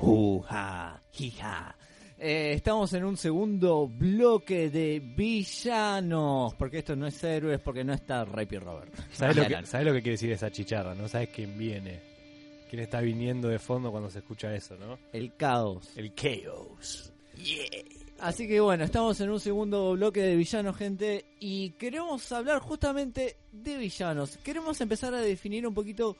Uja, hija. Eh, estamos en un segundo bloque de villanos, porque esto no es héroes, porque no está Rapey Robert. ¿Sabes lo, que, ¿Sabes lo que quiere decir esa chicharra? ¿No sabes quién viene? ¿Quién está viniendo de fondo cuando se escucha eso, no? El caos. El chaos. Así que bueno, estamos en un segundo bloque de villanos, gente, y queremos hablar justamente de villanos. Queremos empezar a definir un poquito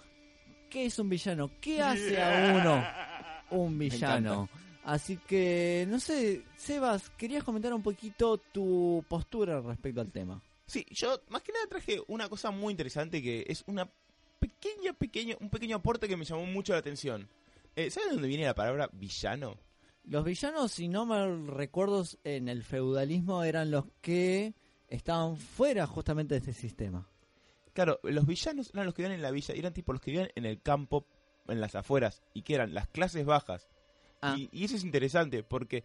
qué es un villano, qué hace a uno un villano. Así que, no sé, Sebas, querías comentar un poquito tu postura respecto al tema. Sí, yo más que nada traje una cosa muy interesante que es una pequeña, pequeña, un pequeño aporte que me llamó mucho la atención. Eh, ¿Sabes de dónde viene la palabra villano? Los villanos, si no me recuerdo, en el feudalismo eran los que estaban fuera justamente de este sistema. Claro, los villanos eran los que vivían en la villa, eran tipo los que vivían en el campo, en las afueras, y que eran las clases bajas. Ah. Y, y eso es interesante porque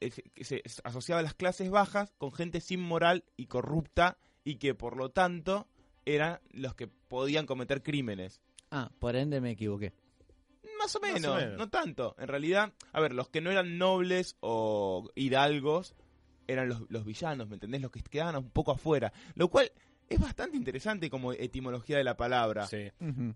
eh, se, asociaba a las clases bajas con gente sin moral y corrupta y que por lo tanto eran los que podían cometer crímenes. Ah, por ende me equivoqué. Más o Más o menos, menos. no tanto. En realidad, a ver, los que no eran nobles o hidalgos eran los, los villanos, ¿me entendés? Los que quedaban un poco afuera. Lo cual es bastante interesante como etimología de la palabra. Sí.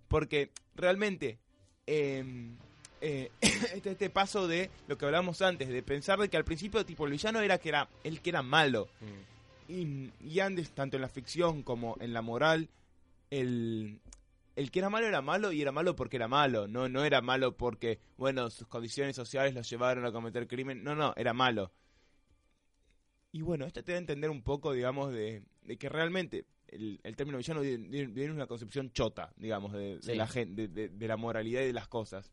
Porque realmente eh, eh, este, este paso de lo que hablábamos antes, de pensar de que al principio tipo el villano era que era el que era malo. Mm. Y, y antes, tanto en la ficción como en la moral, el, el que era malo era malo y era malo porque era malo. No, no era malo porque, bueno, sus condiciones sociales lo llevaron a cometer crimen. No, no, era malo. Y bueno, esto te da a entender un poco, digamos, de, de que realmente el, el término villano viene una concepción chota, digamos, de, la gente, de, de- de la moralidad y de las cosas.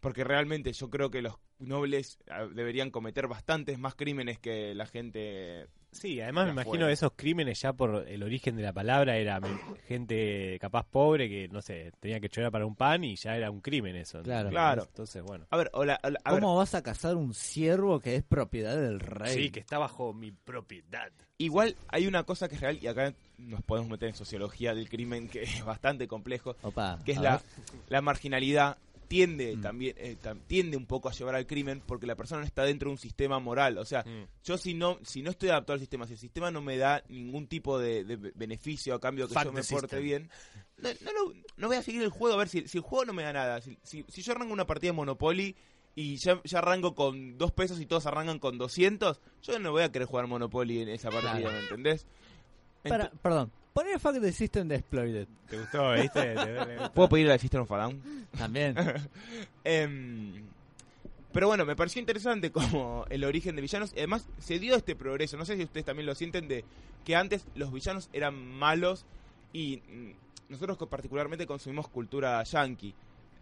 Porque realmente yo creo que los nobles ah, deberían cometer bastantes más crímenes que la gente Sí, además me imagino esos crímenes ya por el origen de la palabra era gente capaz pobre que, no sé, tenía que chorar para un pan y ya era un crimen eso. Claro. Claro. Entonces, bueno. A ver, hola, hola, a ver, ¿Cómo vas a cazar un ciervo que es propiedad del rey? Sí, que está bajo mi propiedad. igual hay una cosa que es real y acá nos podemos meter en sociología del crimen que es bastante complejo, Opa, que es la, ver. la marginalidad tiende Mm. también eh, tam- tiende un poco a llevar al crimen porque la persona no está dentro de un sistema moral, o sea, Mm. yo si no si no estoy adaptado al sistema, si el sistema no me da ningún tipo de, de beneficio a cambio que Fuck yo me porte system. bien, no, no, lo- no voy a seguir el juego a ver si, si el juego no me da nada, si, si, si yo arranco una partida de Monopoly y ya, ya arranco con dos pesos y todos arrancan con 200, yo no voy a querer jugar Monopoly en esa partida. ¿me entendés? Para- perdón, pon el fuck the system de Exploited. ¿Te gustó, viste? Te- te- te- ¿Puedo pedir a la System of a Down? También. Em, pero bueno, me pareció interesante como el origen de villanos. Además, se dio este progreso. No sé si ustedes también lo sienten de que antes los villanos eran malos y mm, nosotros particularmente consumimos cultura yankee.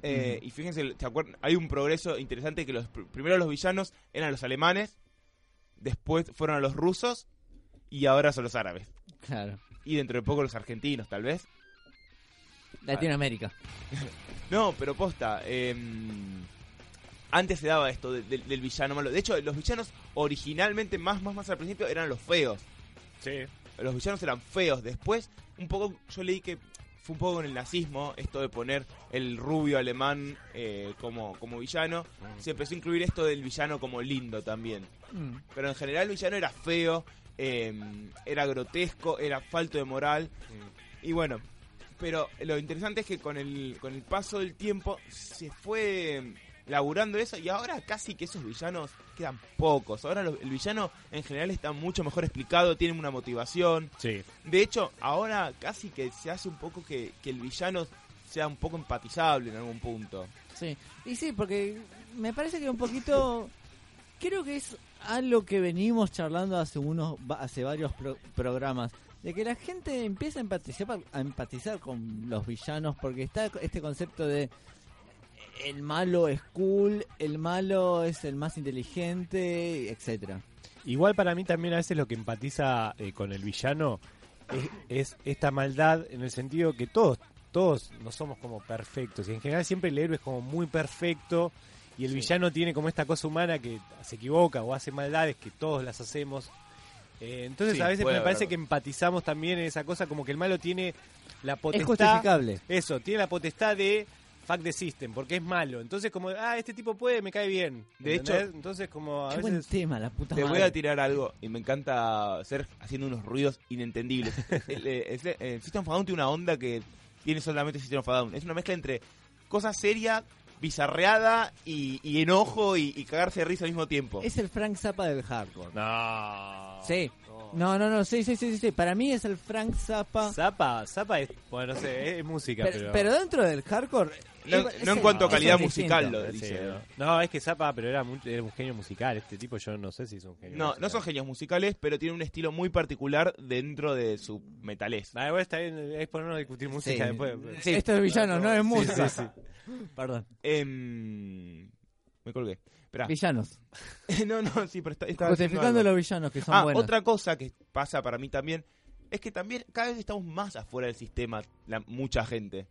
Eh, Y fíjense, ¿se acuerdan? Hay un progreso interesante que los pr- primero los villanos eran los alemanes, después fueron a los rusos y ahora son los árabes. claro. Y dentro de poco los argentinos, tal vez. Latinoamérica. No, pero posta. eh, antes se daba esto de- de- del villano malo. De hecho, los villanos originalmente, más, más, más al principio, eran los feos. Sí. Los villanos eran feos. Después, un poco, yo leí que fue un poco con el nazismo, esto de poner el rubio alemán eh, como, como villano. Se empezó a incluir esto del villano como lindo también. Mm. Pero en general el villano era feo, eh, era grotesco, era falto de moral. Y bueno, pero lo interesante es que con el, con el paso del tiempo se fue laburando eso y ahora casi que esos villanos quedan pocos. Ahora lo- el villano en general está mucho mejor explicado, tiene una motivación. Sí. De hecho, ahora casi que se hace un poco que, que el villano sea un poco empatizable en algún punto. Sí, y sí, porque me parece que un poquito, creo que es algo que venimos charlando hace unos, hace varios pro- programas. de que la gente empieza a empatizar, a empatizar con los villanos porque está este concepto de el malo es cool, el malo es el más inteligente, etcétera. Igual para mí también a veces lo que empatiza eh, con el villano es, es esta maldad en el sentido que todos todos no somos como perfectos y en general siempre el héroe es como muy perfecto y el villano tiene como esta cosa humana que se equivoca o hace maldades que todos las hacemos. Eh, entonces Sí, a veces me parece haber. que empatizamos también en esa cosa como que el malo tiene la Es potestad justificable. eso, tiene la potestad de fuck the system, porque es malo. Entonces como, ah, este tipo puede, me cae bien. De ¿entendés? hecho, entonces como a Qué buen veces tema, la puta Te madre. voy a tirar algo y me encanta hacer haciendo unos ruidos inentendibles. el, eh, es- el System of a Down tiene una onda que tiene solamente System of a Down. Es una mezcla entre cosa seria, bizarreada y, y enojo y, y cagarse de risa al mismo tiempo. Es el Frank Zappa del hardcore. No. Sí. No, no, no, sí, sí, sí, sí, sí. Para mí es el Frank Zappa. Zapa, Zapa es, bueno, no sé, es música, Pero, pero... pero dentro del hardcore. No- es- no es en cuanto a calidad es musical, distinto. lo Sí, dice. no. No, es que Zapa, pero era, un genio musical. Este tipo yo no sé si es un genio No, musical. no son genios musicales, pero tiene un estilo muy particular dentro de su metalés. Ah, igual está bien, es ponernos a discutir música Sí. después. Sí. Esto es villano, no es Sí, música. sí, Perdón. Em, me colgué. Esperá. Villanos. no, no, sí, pero está, estaba Justificando los villanos que son Ah, buenos. otra cosa que pasa para mí también es que también cada vez estamos más afuera del sistema, la, mucha gente.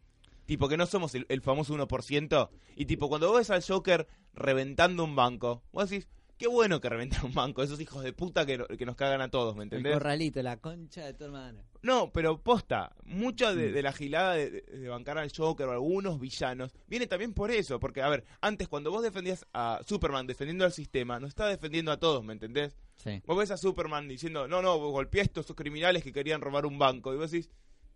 Tipo, que no somos el, el famoso 1%. Y tipo, cuando vos ves al Joker reventando un banco, vos decís, qué bueno que reventan un banco, esos hijos de puta que, que nos cagan a todos, ¿me El entendés? corralito, la concha de tu hermana. No, pero posta, mucho Mm. de, de la gilada de, bancar al Joker o algunos villanos viene también por eso. Porque, a ver, antes cuando vos defendías a Superman defendiendo al sistema, nos estaba defendiendo a todos, ¿me entendés? Sí. Vos ves a Superman diciendo, no, no, golpeé a estos criminales que querían robar un banco. Y vos decís,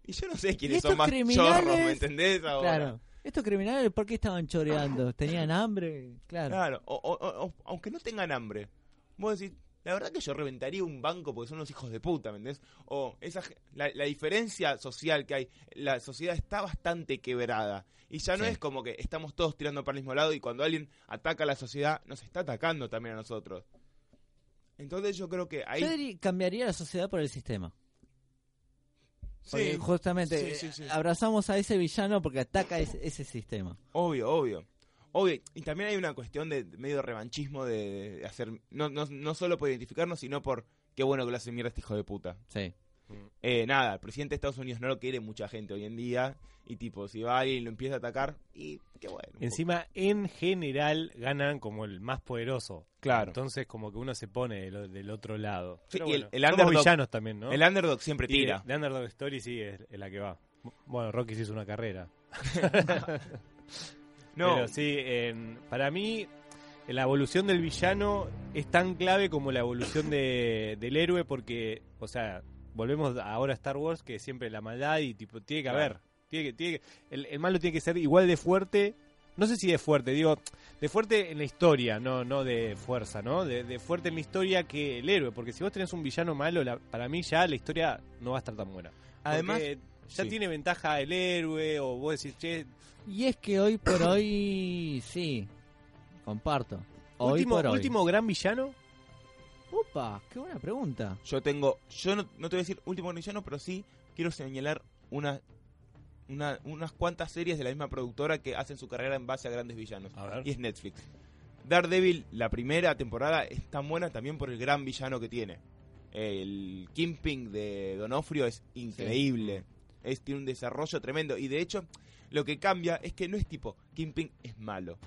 y yo no sé quiénes son más criminales? chorros, ¿me entendés? Ahora. Claro. Estos criminales, ¿por qué estaban choreando? ¿Tenían hambre? Claro. Claro, o- o- o- o- aunque no tengan hambre. Vos decís, la verdad que yo reventaría un banco porque son unos hijos de puta, ¿me entendés? O esa, la, la diferencia social que hay, la sociedad está bastante quebrada. Y ya no Sí. es como que estamos todos tirando para el mismo lado y cuando alguien ataca a la sociedad, nos está atacando también a nosotros. Entonces yo creo que ahí... Yo cambiaría la sociedad por el sistema. Porque Sí, justamente sí, sí, sí. eh, abrazamos a ese villano porque ataca ese, ese sistema. Obvio, obvio. Obvio. Y también hay una cuestión de de medio revanchismo de, de hacer. No, no, no solo por identificarnos, sino por qué bueno que lo hace mierda este hijo de puta. Sí. Eh, nada, el presidente de Estados Unidos no lo quiere mucha gente hoy en día. Y tipo, si va alguien y lo empieza a atacar, y qué bueno. Encima, en general, ganan como el más poderoso. Claro. Entonces, como que uno se pone del, del otro lado. Sí, Pero y el- bueno, el underdog- villanos también, ¿no? El underdog siempre tira. de, de Underdog Story sí es, es la que va. Bueno, Rocky se hizo una carrera. No, Pero sí, en- para mí la evolución del villano es tan clave como la evolución de- del héroe porque, o sea, volvemos ahora a Star Wars que siempre la maldad y tipo tiene que Claro. haber, tiene que, tiene que- el, el malo tiene que ser igual de fuerte, no sé si de fuerte, digo, de fuerte en la historia, no no de fuerza, ¿no? De, de fuerte en la historia que el héroe, porque si vos tenés un villano malo, la- para mí ya la historia no va a estar tan buena. además. Porque ya sí. tiene ventaja el héroe o vos decís, che, Y es que hoy por hoy, sí, comparto. Hoy último, por hoy. último gran villano. Upa, qué buena pregunta. Yo tengo. Yo no, no te voy a decir último villano, pero sí quiero señalar una, una, unas cuantas series de la misma productora que hacen su carrera en base a grandes villanos. A ver. y es Netflix. Daredevil, la primera temporada, es tan buena también por el gran villano que tiene. El Kingpin de Donofrio es increíble. Es, tiene un desarrollo tremendo. Y de hecho, lo que cambia es que no es tipo, Kingpin es malo.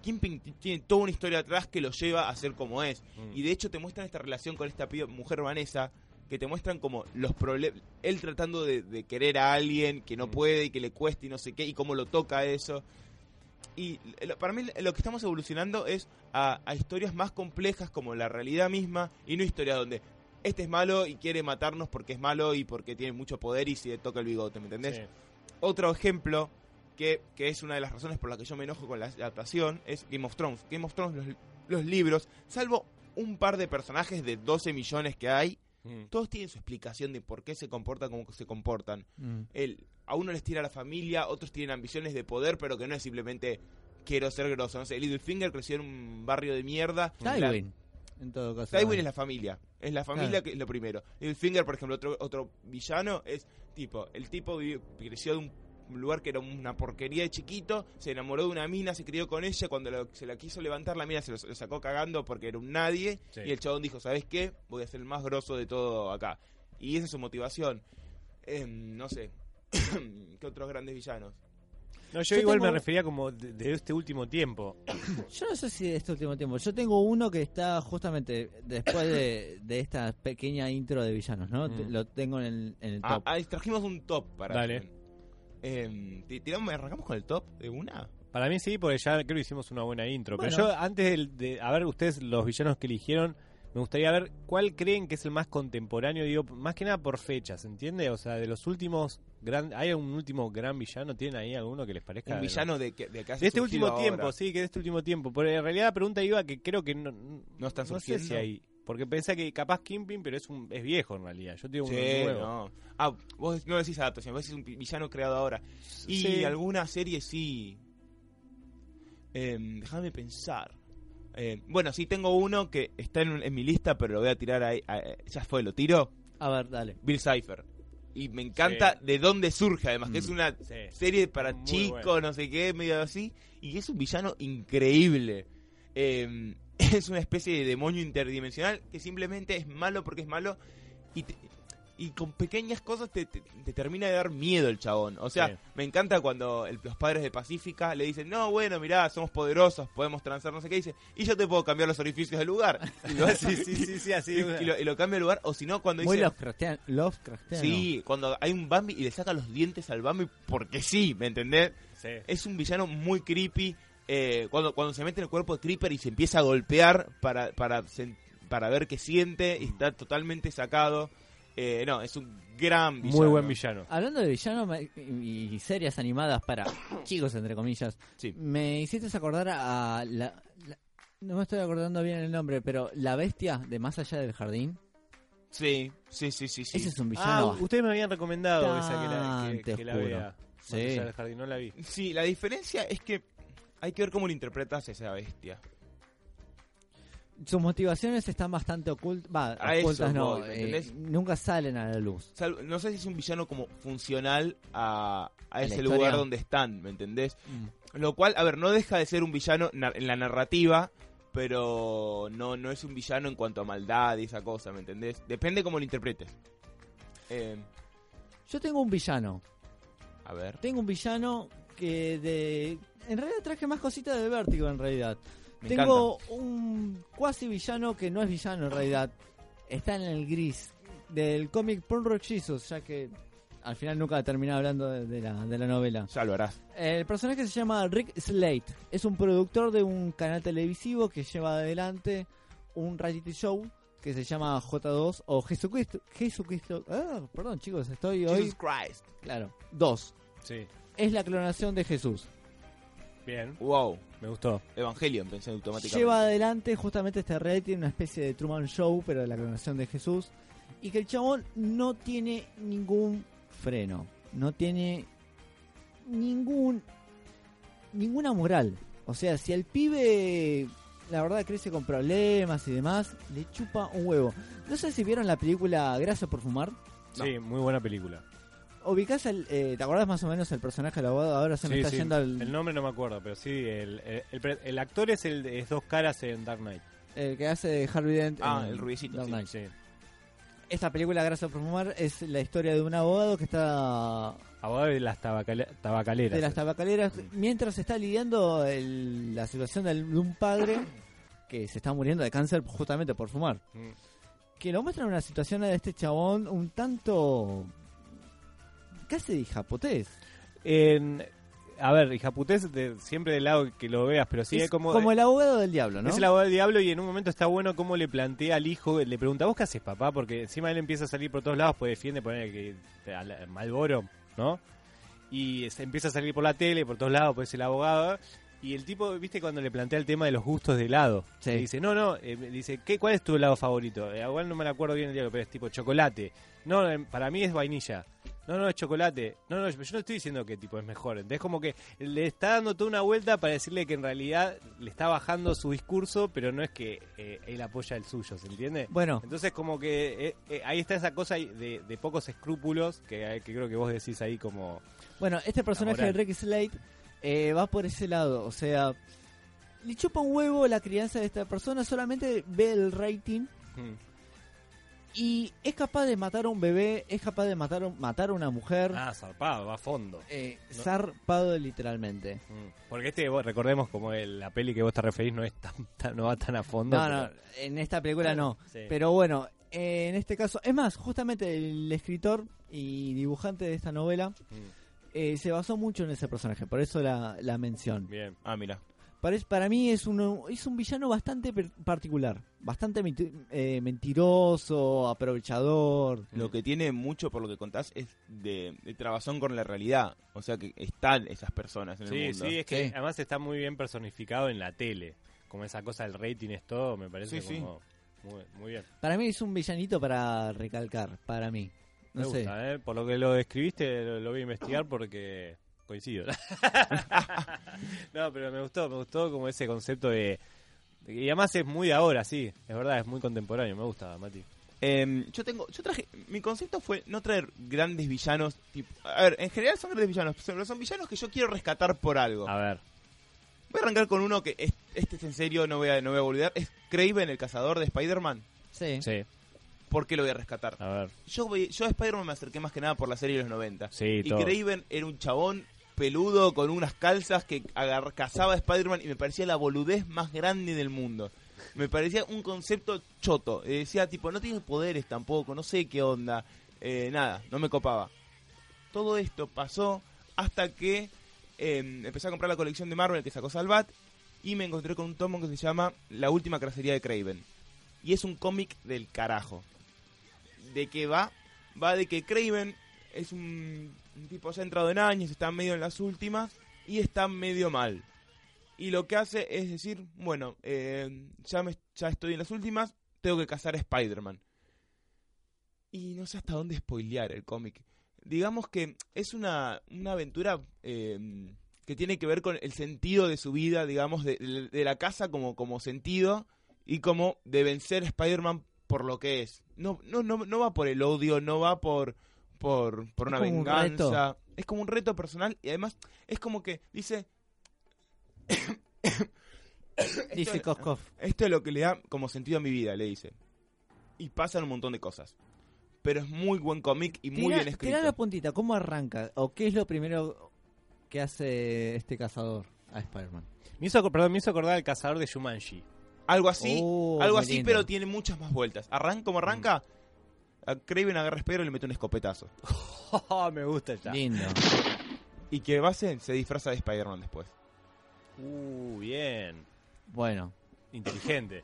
Kingpin tiene toda una historia atrás que lo lleva a ser como es. Mm. Y de hecho te muestran esta relación con esta piba- mujer Vanessa, que te muestran como los problemas, él tratando de, de querer a alguien que no Mm. puede y que le cueste y no sé qué, y cómo lo toca eso. Y lo- para mí lo que estamos evolucionando es a, a historias más complejas como la realidad misma y no historias donde este es malo y quiere matarnos porque es malo y porque tiene mucho poder y se le toca el bigote, ¿me entendés? Sí. Otro ejemplo que, que es una de las razones por las que yo me enojo con la adaptación es Game of Thrones. Game of Thrones, los, los libros, salvo un par de personajes de 12 millones que hay, Mm. todos tienen su explicación de por qué se comportan como se comportan. Mm. El, a uno les tira la familia, otros tienen ambiciones de poder, pero que no es simplemente quiero ser grosso. No sé, Littlefinger creció en un barrio de mierda. La- Tywin. En todo caso. Tywin es la familia. Es la familia Claro. que es lo primero. Finger, por ejemplo, otro, otro villano, es tipo, el tipo vivió- creció de un lugar que era una porquería de chiquito, se enamoró de una mina, se crió con ella, cuando lo- se la quiso levantar, la mina se lo, lo sacó cagando porque era un nadie, Sí. y el chabón dijo, ¿sabes qué? Voy a ser el más grosso de todo acá. Y esa es su motivación. Em, no sé. ¿Qué otros grandes villanos? No, yo, Yo igual tengo- me refería como de, de este último tiempo. Yo no sé si de este último tiempo. Yo tengo uno que está justamente después de, de esta pequeña intro de villanos, ¿no? Mm. Lo tengo en el, en el Ah, top. ah, trajimos un top para Dale. Ti- tiramos, ¿Arrancamos con el top de una? Para mí sí, porque ya creo que hicimos una buena intro. Bueno. Pero yo, antes de, a ver, ustedes, los villanos que eligieron, me gustaría ver cuál creen que es el más contemporáneo, digo, más que nada por fechas, ¿entiende? O sea, de los últimos, gran, ¿hay un último gran villano? ¿Tienen ahí alguno que les parezca? Un villano de, que, de que De este último tiempo, sí, que de este último tiempo. Pero en realidad la pregunta iba que creo que no, ¿No sé si hay. Porque pensé que capaz Kingpin, pero es un es viejo en realidad. Yo tengo uno Sí, nuevo. no. Ah, vos no decís adaptación, vos decís un villano creado ahora. Y Sí. alguna serie sí. Em, déjame pensar. Eh, bueno, sí tengo uno que está en, en mi lista, pero lo voy a tirar ahí. ah, eh, ya fue, lo tiro. A ver, dale. Bill Cipher. Y me encanta Sí. de dónde surge, además, que es Mm. una Sí. serie para Muy chicos, bueno. no sé qué, medio así. Y es un villano increíble. Eh, es una especie de demonio interdimensional que simplemente es malo porque es malo. Y, te- y con pequeñas cosas te, te- te termina de dar miedo el chabón. O sea, Sí. me encanta cuando el- los padres de Pacífica le dicen, no, bueno, mirá, somos poderosos, podemos transar, no sé qué. dice, y yo te puedo cambiar los orificios del lugar. Y lo, Sí, sí, sí, sí, así. y, y lo, y lo cambia de lugar. O si no, cuando Muy dice... Lovecraftiano. Lovecraftiano. Sí, cuando hay un Bambi y le saca los dientes al Bambi porque sí, ¿me entendés? Sí. Es un villano muy creepy. Eh, cuando, cuando se mete en el cuerpo de Creeper y se empieza a golpear para, para, para ver qué siente y está totalmente sacado. Eh, no, es un gran villano. Muy buen villano. Hablando de villanos y series animadas para chicos, entre comillas, Sí. me hiciste acordar a la, la- No me estoy acordando bien el nombre, pero La Bestia de Más Allá del Jardín. Sí, sí, sí, sí. sí. Ese es un Ah, villano. ustedes me habían recomendado esa que la, que, que la oscuro. vea. Sí. Más allá del jardín, no la vi. Sí, la diferencia es que hay que ver cómo lo interpretas a esa bestia. Sus motivaciones están bastante ocult- eso ocultas, no, voy, ¿me eh, nunca salen a la luz. No sé si es un villano como funcional a, ese historia. lugar donde están, ¿me entendés? Lo cual, a ver, no deja de ser un villano en la narrativa, pero no, no es un villano en cuanto a maldad y esa cosa, ¿me entendés? Depende cómo lo interpretes. Eh, Yo tengo un villano. a ver. Tengo un villano que de... En realidad traje más cositas de vértigo en realidad. Me Tengo un cuasi villano que no es villano en realidad. Está en el gris del cómic Porn Jesus, ya que al final nunca terminé hablando de, de la, de la novela. Ya lo harás. El personaje se llama Rick Slate. Es un productor de un canal televisivo que lleva adelante un reality show que se llama J2 o Jesucristo. Jesucristo. Ah, perdón chicos, estoy hoy. Jesus Christ. Claro, 2. Sí. Es la clonación de Jesús. Bien, Wow. me gustó. Evangelion, pensé automáticamente. Lleva adelante justamente este reality, una especie de Truman Show, pero de la clonación de Jesús. Y que el chabón no tiene ningún freno. No tiene ningún ninguna moral. O sea, si el pibe la verdad crece con problemas y demás, le chupa un huevo. No sé si vieron la película Gracias por fumar. No. Sí, muy buena película. Ubicás el, eh, ¿te acordás más o menos el personaje del abogado? Ahora se me Sí, está sí, yendo al, El nombre no me acuerdo, pero sí, el, el, el- el actor es el de es dos caras en Dark Knight. el que hace de Harvey Dent. Ah, en el rubiecito, Dark. Knight. Sí. Esta película, Gracias por fumar, es la historia de un abogado que está Abogado de las tabacale- tabacaleras. de las tabacaleras mientras está lidiando la situación de un padre que se está muriendo de cáncer justamente por fumar. Mm. Que lo muestra en una situación de este chabón un tanto casi de japotés. En, a ver, Japutés de, siempre del lado que lo veas, pero sí es como, como el abogado del diablo, ¿no? es el abogado del diablo y en un momento está bueno cómo le plantea al hijo, le pregunta, ¿vos qué haces papá? Porque encima él empieza a salir por todos lados, pues defiende poner que al- Malboro, ¿no? Y se empieza a salir por la tele, por todos lados, pues es el abogado. Y el tipo, viste, cuando le plantea el tema de los gustos de helado, Sí. le dice, no, no, eh, dice, ¿qué, ¿cuál es tu helado favorito? Eh, igual no me acuerdo bien el diablo, pero es tipo chocolate. No, eh, para mí es vainilla. No, no, es chocolate. No, no, yo no estoy diciendo que tipo es mejor. Es como que le está dando toda una vuelta para decirle que en realidad le está bajando su discurso, pero no es que eh, él apoya el suyo, ¿se entiende? Bueno, Entonces como que eh, eh, ahí está esa cosa de, de pocos escrúpulos que, que creo que vos decís ahí como... bueno, este personaje de. Rick Slade va por ese lado. O sea, le chupa un huevo la crianza de esta persona, solamente ve el rating mm, y es capaz de matar a un bebé, es capaz de matar, matar a una mujer. Ah, zarpado, va a fondo. eh, No. zarpado literalmente. Mm, Porque este, vos, recordemos como el- la peli que vos te referís no es tan, tan- no va tan a fondo. No, pero- no, en esta película no. Sí. Pero bueno, eh, en este caso, es más, justamente el escritor y dibujante de esta novela Mm, eh, se basó mucho en ese personaje, por eso la, la mención. bien. Ah, mira. Para, para mí es, uno, es un villano bastante particular, bastante eh, mentiroso, aprovechador. Lo que tiene mucho por lo que contás es de, de trabazón con la realidad. O sea que están esas personas en el Sí, mundo. sí, es que Sí. además está muy bien personificado en la tele. Como esa cosa del rating es todo, me parece Sí, sí. como muy, muy bien. Para mí es un villanito para recalcar, para mí. No Me sé. gusta, ¿eh? Por lo que lo describiste, lo, lo voy a investigar porque coincido. no, pero me gustó, me gustó como ese concepto de... de- Y además es muy de ahora, sí, es verdad, es muy contemporáneo, me gusta, Mati. Em, yo tengo, yo traje, mi concepto fue no traer grandes villanos, tipo, a ver, en general son grandes villanos, pero son villanos que yo quiero rescatar por algo. A ver, Voy a arrancar con uno que es- este es en serio, no voy a, no voy a olvidar, es Craven, el cazador de Spider-Man. Sí. sí, ¿Por qué lo voy a rescatar? a ver. Yo, voy- yo a Spider-Man me acerqué más que nada por la serie de los 90. Sí, y todo. Craven era un chabón peludo con unas calzas que agar- cazaba a Spider-Man y me parecía la boludez más grande del mundo. Me parecía un concepto choto. Eh, decía, tipo, no tiene poderes tampoco, no sé qué onda. Eh, nada, no me copaba. Todo esto pasó hasta que eh, empecé a comprar la colección de Marvel que sacó Salvat y me encontré con un tomo que se llama La última cacería de Craven. Y es un cómic del carajo. ¿De qué va? Va de que Craven es un, un tipo ya entrado en años, está medio en las últimas y está medio mal. Y lo que hace es decir, bueno, eh, ya, me, ya estoy en las últimas, tengo que cazar a Spider-Man. Y no sé hasta dónde spoilear el cómic. Digamos que es una, una aventura eh, que tiene que ver con el sentido de su vida, digamos, de la casa como, como sentido y como de vencer a Spider-Man por lo que es. No, no, no, no va por el odio, no va por, por, por Es una como un venganza. Es como un reto personal y además es como que dice... Dice Esto- Koskov. esto es lo que le da como sentido a mi vida, le dice. Y pasan un montón de cosas. Pero es muy buen cómic y muy bien escrito. la puntita, ¿cómo arranca? ¿O qué es lo primero que hace este cazador a Spider-Man? Me hizo, perdón, me hizo acordar al cazador de Shumanji. Algo así, Oh, algo así, lindo. pero tiene muchas más vueltas. Arranca como arranca, a Craven agarra a Spider y le mete un escopetazo. me gusta ya. Lindo. Y que base se disfraza de Spider-Man después. Uh, bien. Bueno, Inteligente.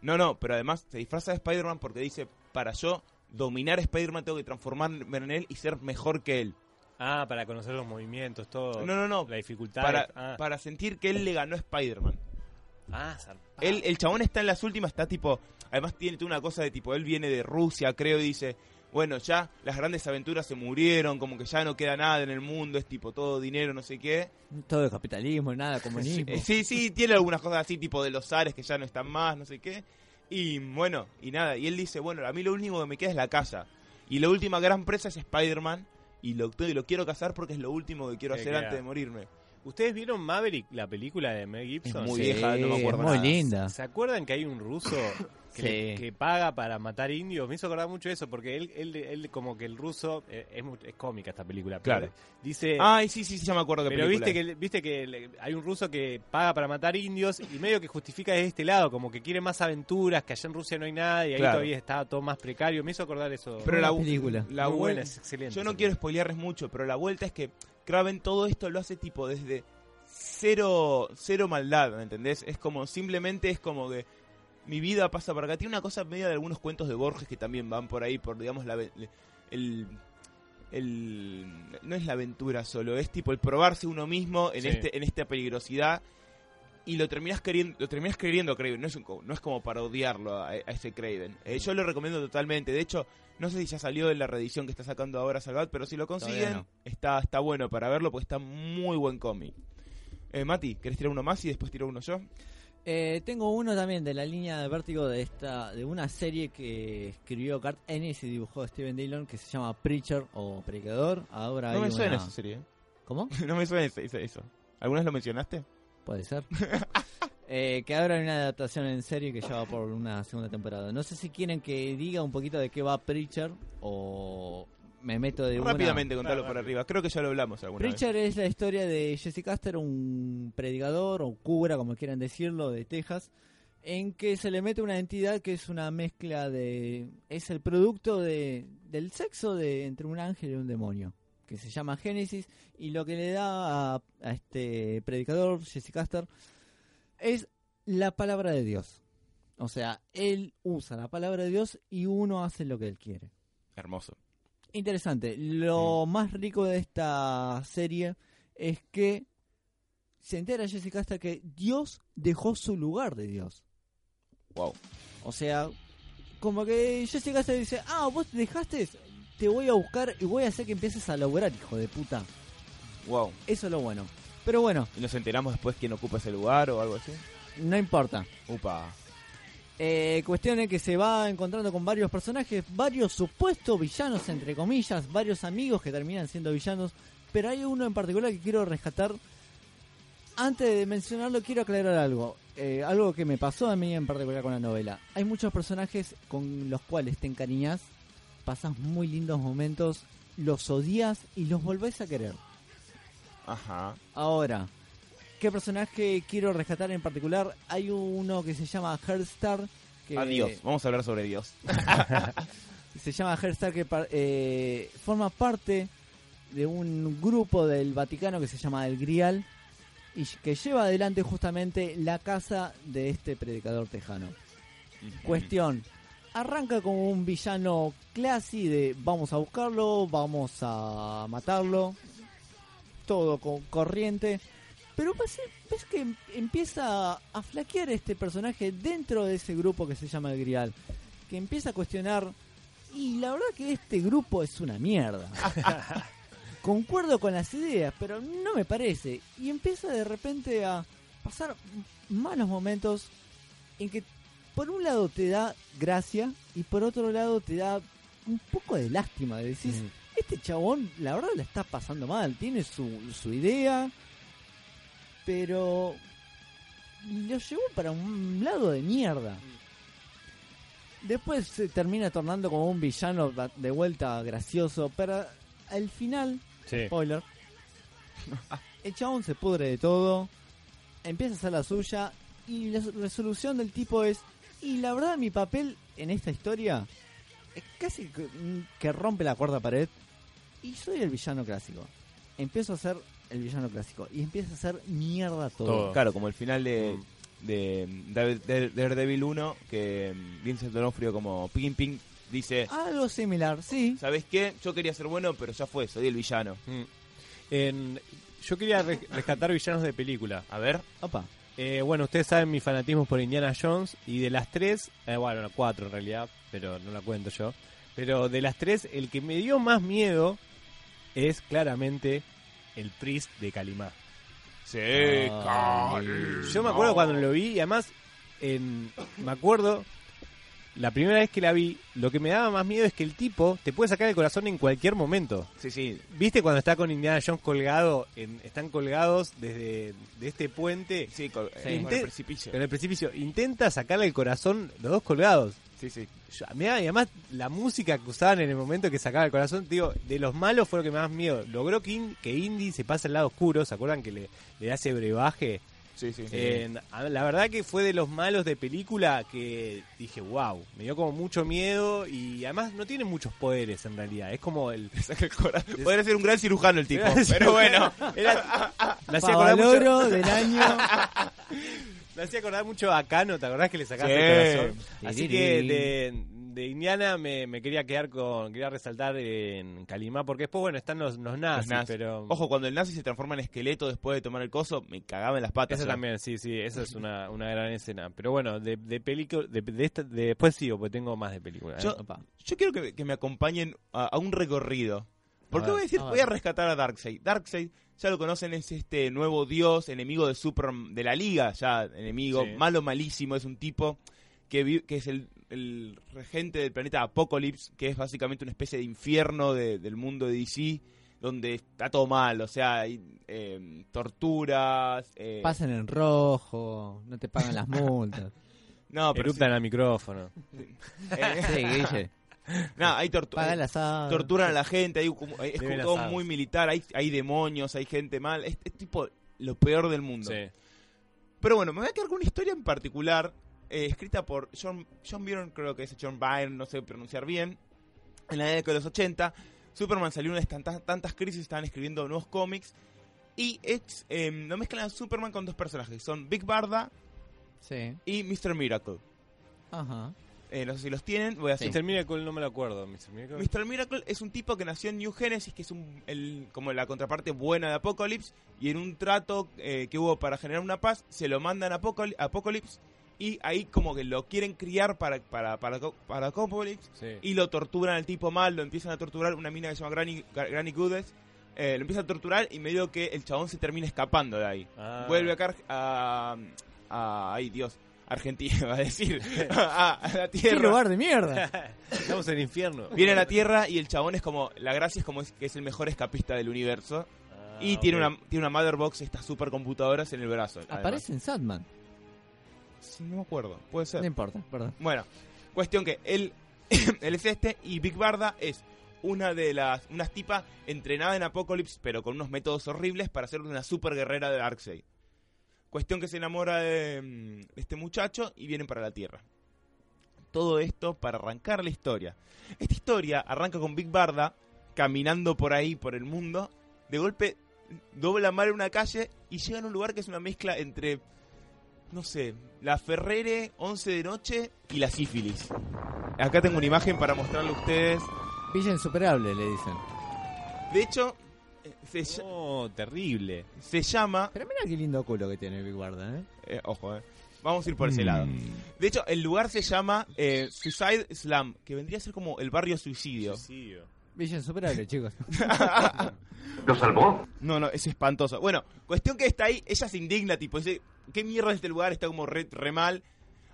No, no, pero además se disfraza de Spider-Man porque dice, para yo dominar a Spider-Man tengo que transformarme en él y ser mejor que él. Ah, para conocer los movimientos, todo. No, no, no. La dificultad. Para, ah. para sentir que él le ganó a Spider-Man. Ah, zarpado. Él, el chabón está en las últimas, está tipo. Además, tiene toda una cosa de tipo. Él viene de Rusia, creo, y dice: Bueno, ya las grandes aventuras se murieron, como que ya no queda nada en el mundo, es tipo todo dinero, no sé qué. todo el capitalismo, nada, comunismo. Sí, sí, tiene algunas cosas así, tipo de los ares que ya no están más, no sé qué. Y bueno, y nada. Y él dice: Bueno, a mí lo único que me queda es la casa. Y la última gran presa es Spider-Man. Y lo, y lo quiero cazar porque es lo último que quiero hacer queda. antes de morirme. ¿Ustedes vieron Maverick, la película de Mel Es Gibson? muy Sí, vieja, no me acuerdo es muy nada. linda. ¿Se acuerdan que hay un ruso que, Sí. le- que paga para matar indios? Me hizo acordar mucho eso, porque él, él, él como que el ruso, eh, es, mu- es cómica esta película, pero Claro. dice... Ay, sí, sí, sí, ya me acuerdo que pero viste que viste que le- hay un ruso que paga para matar indios y medio que justifica de este lado, como que quiere más aventuras, que allá en Rusia no hay nada y ahí Claro. todavía está todo más precario. Me hizo acordar eso. Pero la, película. la Muy buena, vuelta- es excelente. Yo no quiero spoilearles mucho, pero la vuelta es que Kraven todo esto lo hace tipo desde cero, cero maldad, ¿me entendés? Es como, simplemente es como que mi vida pasa por acá. Tiene una cosa media de algunos cuentos de Borges que también van por ahí, por digamos, la, el, el- no es la aventura solo, es tipo el probarse uno mismo en, Sí. este, en esta peligrosidad. Y lo terminas queriendo, lo terminas queriendo Craven, no es, un no es como para odiarlo a, a ese Craven. Eh, yo lo recomiendo totalmente, de hecho, no sé si ya salió en la reedición que está sacando ahora Salvat, pero si lo consiguen, no. está, está bueno para verlo porque está muy buen cómic. Eh, Mati, ¿querés tirar uno más y después tiro uno yo? Eh, tengo uno también de la línea de vértigo de esta de una serie que escribió Kurt Ennis y dibujó Steven Dillon que se llama Preacher o Predicador. Ahora No me suena una- esa serie. ¿eh? ¿Cómo? no me suena ese- eso. ¿Algunas lo mencionaste? Puede ser. Eh, que ahora hay una adaptación en serie que ya va por una segunda temporada. No sé si quieren que diga un poquito de qué va Preacher o me meto de una- Rápidamente contalo Claro, por rápido. arriba. Creo que ya lo hablamos alguna vez. Preacher es la historia de Jesse Caster, un predicador o cura, como quieran decirlo, de Texas, en que se le mete una entidad que es una mezcla de... es el producto de, del sexo de entre un ángel y un demonio, que se llama Génesis, y lo que le da a, a este predicador, Jesse Caster, es la palabra de Dios. O sea, él usa la palabra de Dios y uno hace lo que él quiere. Hermoso. Interesante. Lo más rico de esta serie es que se entera Jessica hasta que Dios dejó su lugar de Dios. Wow. O sea, como que Jessica hasta dice, ah, vos te dejaste, te voy a buscar y voy a hacer que empieces a lograr, hijo de puta. Wow. Eso es lo bueno. Pero bueno, ¿Y nos enteramos después quién ocupa ese lugar o algo así? no importa. Upa. Eh, cuestión es que se va encontrando con varios personajes, varios supuestos villanos, entre comillas, varios amigos que terminan siendo villanos, pero hay uno en particular que quiero rescatar. Antes de mencionarlo, quiero aclarar algo. Eh, algo que me pasó a mí en particular con la novela. Hay muchos personajes con los cuales te encariñas, pasas muy lindos momentos, los odias y los volvés a querer. Ajá. Ahora, ¿qué personaje quiero rescatar en particular? Hay uno que se llama Heartstar. Que Adiós. Vamos a hablar sobre Dios. se llama Heartstar que eh, forma parte de un grupo del Vaticano que se llama el Grial y que lleva adelante justamente la casa de este predicador tejano. Cuestión, arranca como un villano clasi de vamos a buscarlo, vamos a matarlo, todo con corriente, pero ves, ves que em- empieza a flaquear este personaje dentro de ese grupo que se llama el Grial, que empieza a cuestionar y la verdad que este grupo es una mierda. Concuerdo con las ideas, pero no me parece. Y empieza de repente a pasar malos momentos en que por un lado te da gracia y por otro lado te da un poco de lástima. De decir, Mm. este chabón la verdad la está pasando mal, tiene su, su idea, pero lo llevó para un lado de mierda. Después se termina tornando como un villano de vuelta gracioso, pero al final, Sí. spoiler, el chabón se pudre de todo, empieza a hacer la suya y la resolución del tipo es, y la verdad mi papel en esta historia es casi que, que rompe la cuarta pared y soy el villano clásico. Empiezo a ser el villano clásico y empieza a hacer mierda todo. Todo. Claro, como el final de, Mm. de, David- de Daredevil 1, que mm, Vincent D'Onofrio como Ping Ping dice, Algo similar, sí. ¿sabes qué? Yo quería ser bueno, pero ya fue, soy el villano. Mm. En- yo quería re- rescatar villanos de película. A ver, Opa. Eh, bueno, ustedes saben mi fanatismo por Indiana Jones y de las tres, eh, bueno, cuatro en realidad, pero no la cuento yo. Pero de las tres, el que me dio más miedo es claramente el Priest de Kalimá. sí, Ay. Yo me acuerdo cuando lo vi y además, en, me acuerdo, la primera vez que la vi, lo que me daba más miedo es que el tipo te puede sacar el corazón en cualquier momento. Sí, sí, ¿Viste cuando está con Indiana Jones colgado, en- están colgados desde de este puente sí, con, eh, Sí. con el precipicio. en el precipicio? Intenta sacarle el corazón, los dos colgados. Sí, sí. Yo- da- y además la música que usaban en el momento que sacaba el corazón, digo, de los malos fue lo que me da más miedo. Logró que, In- que Indy se pase al lado oscuro, ¿se acuerdan que le, le ese brebaje? Sí, sí. En- a- la verdad que fue de los malos de película que dije, wow, me dio como mucho miedo y además no tiene muchos poderes en realidad. Es como el... Podría ser un gran cirujano el tipo, pero bueno. Era, me, hacía acordar mucho, del año. me hacía acordar mucho a Cano, ¿te acordás que le sacaste Sí. el corazón? Así que de, de Indiana me, me quería quedar con. Quería resaltar en Calimá, porque después, bueno, están los, los nazis, Los nazis. pero. Ojo, cuando el nazi se transforma en esqueleto después de tomar el coso, me cagaba en las patas. Eso ya. también, sí, sí, esa es una, una gran escena. Pero bueno, de, de película. De, de esta- de- después sigo, porque tengo más de película. ¿eh? Yo- Opa. Yo quiero que, que me acompañen a, a un recorrido. Porque ver, voy a decir, a voy a rescatar a Darkseid. Darkseid, ya lo conocen, es este nuevo dios, enemigo de Super de la liga, ya enemigo, Sí. malo, malísimo, es un tipo que, vi- que es el, el regente del planeta Apocalypse, que es básicamente una especie de infierno de- del mundo de DC, donde está todo mal, o sea, hay eh, torturas. eh, Pasan en rojo, no te pagan las multas. no, pero Eruptan al micrófono. sí, eh, Sí, Guille. no, hay tortu- Paga el asado. torturan a la gente, hay como- es como Deben todo asados. muy militar, hay, hay demonios, hay gente mal, es, es tipo lo peor del mundo. Sí. Pero bueno, me voy a quedar con una historia en particular, eh, escrita por John, John Byrne, creo que es John Byrne, no sé pronunciar bien, en la década de los 80. Superman salió de tantas, tantas crisis, estaban escribiendo nuevos cómics, y es, eh, lo mezclan a Superman con dos personajes, son Big Barda Sí. y Mr. Miracle. Ajá. Eh, no sé si los tienen, voy a hacer Mr. Miracle no me lo acuerdo. Mr. Miracle. Mr. Miracle es un tipo que nació en New Genesis, que es un, el, como la contraparte buena de Apocalypse, y en un trato eh, que hubo para generar una paz, se lo mandan a Apocalypse, y ahí como que lo quieren criar para, para, para, para Apocalypse, Sí. y lo torturan al tipo mal, lo empiezan a torturar, una mina que se llama Granny, Gra- Granny Goodness, eh, lo empieza a torturar y medio que el chabón se termina escapando de ahí. Ah. Vuelve acá a, a... Ay, Dios. Argentina, va a decir. a, a la ¡Qué tierra. lugar de mierda! Estamos en el infierno. Viene a la Tierra y el chabón es como. La gracia es como es, que es el mejor escapista del universo. Ah, y tiene una tiene una motherbox, estas supercomputadoras en el brazo. además. Aparece en Sadman. No me acuerdo, puede ser. No importa, perdón. Bueno, cuestión que él, él es este y Big Barda es una de las. Unas tipas entrenada en Apocalypse, pero con unos métodos horribles para ser una super guerrera de Darkseid. Cuestión que se enamora de, mm, de este muchacho y vienen para la Tierra. Todo esto para arrancar la historia. Esta historia arranca con Big Barda caminando por ahí, por el mundo. De golpe dobla mal en una calle y llega a un lugar que es una mezcla entre, no sé, la Ferrere 11 de noche y la sífilis. Acá tengo una imagen para mostrarle a ustedes. Villa insuperable, le dicen. De hecho, eh, se, No, terrible. se llama... Pero mira qué lindo culo que tiene Big Guarda, ¿eh? eh, ojo, eh. Vamos a ir por ese lado. De hecho, el lugar se llama eh, Suicide Slum, que vendría a ser como el barrio suicidio. Suicidio. Villa insuperable, chicos. ¿Lo salvó? No, no, es espantoso. Bueno, cuestión que está ahí, ella se indigna, tipo, dice, ¿qué mierda es este lugar? Está como re, re mal.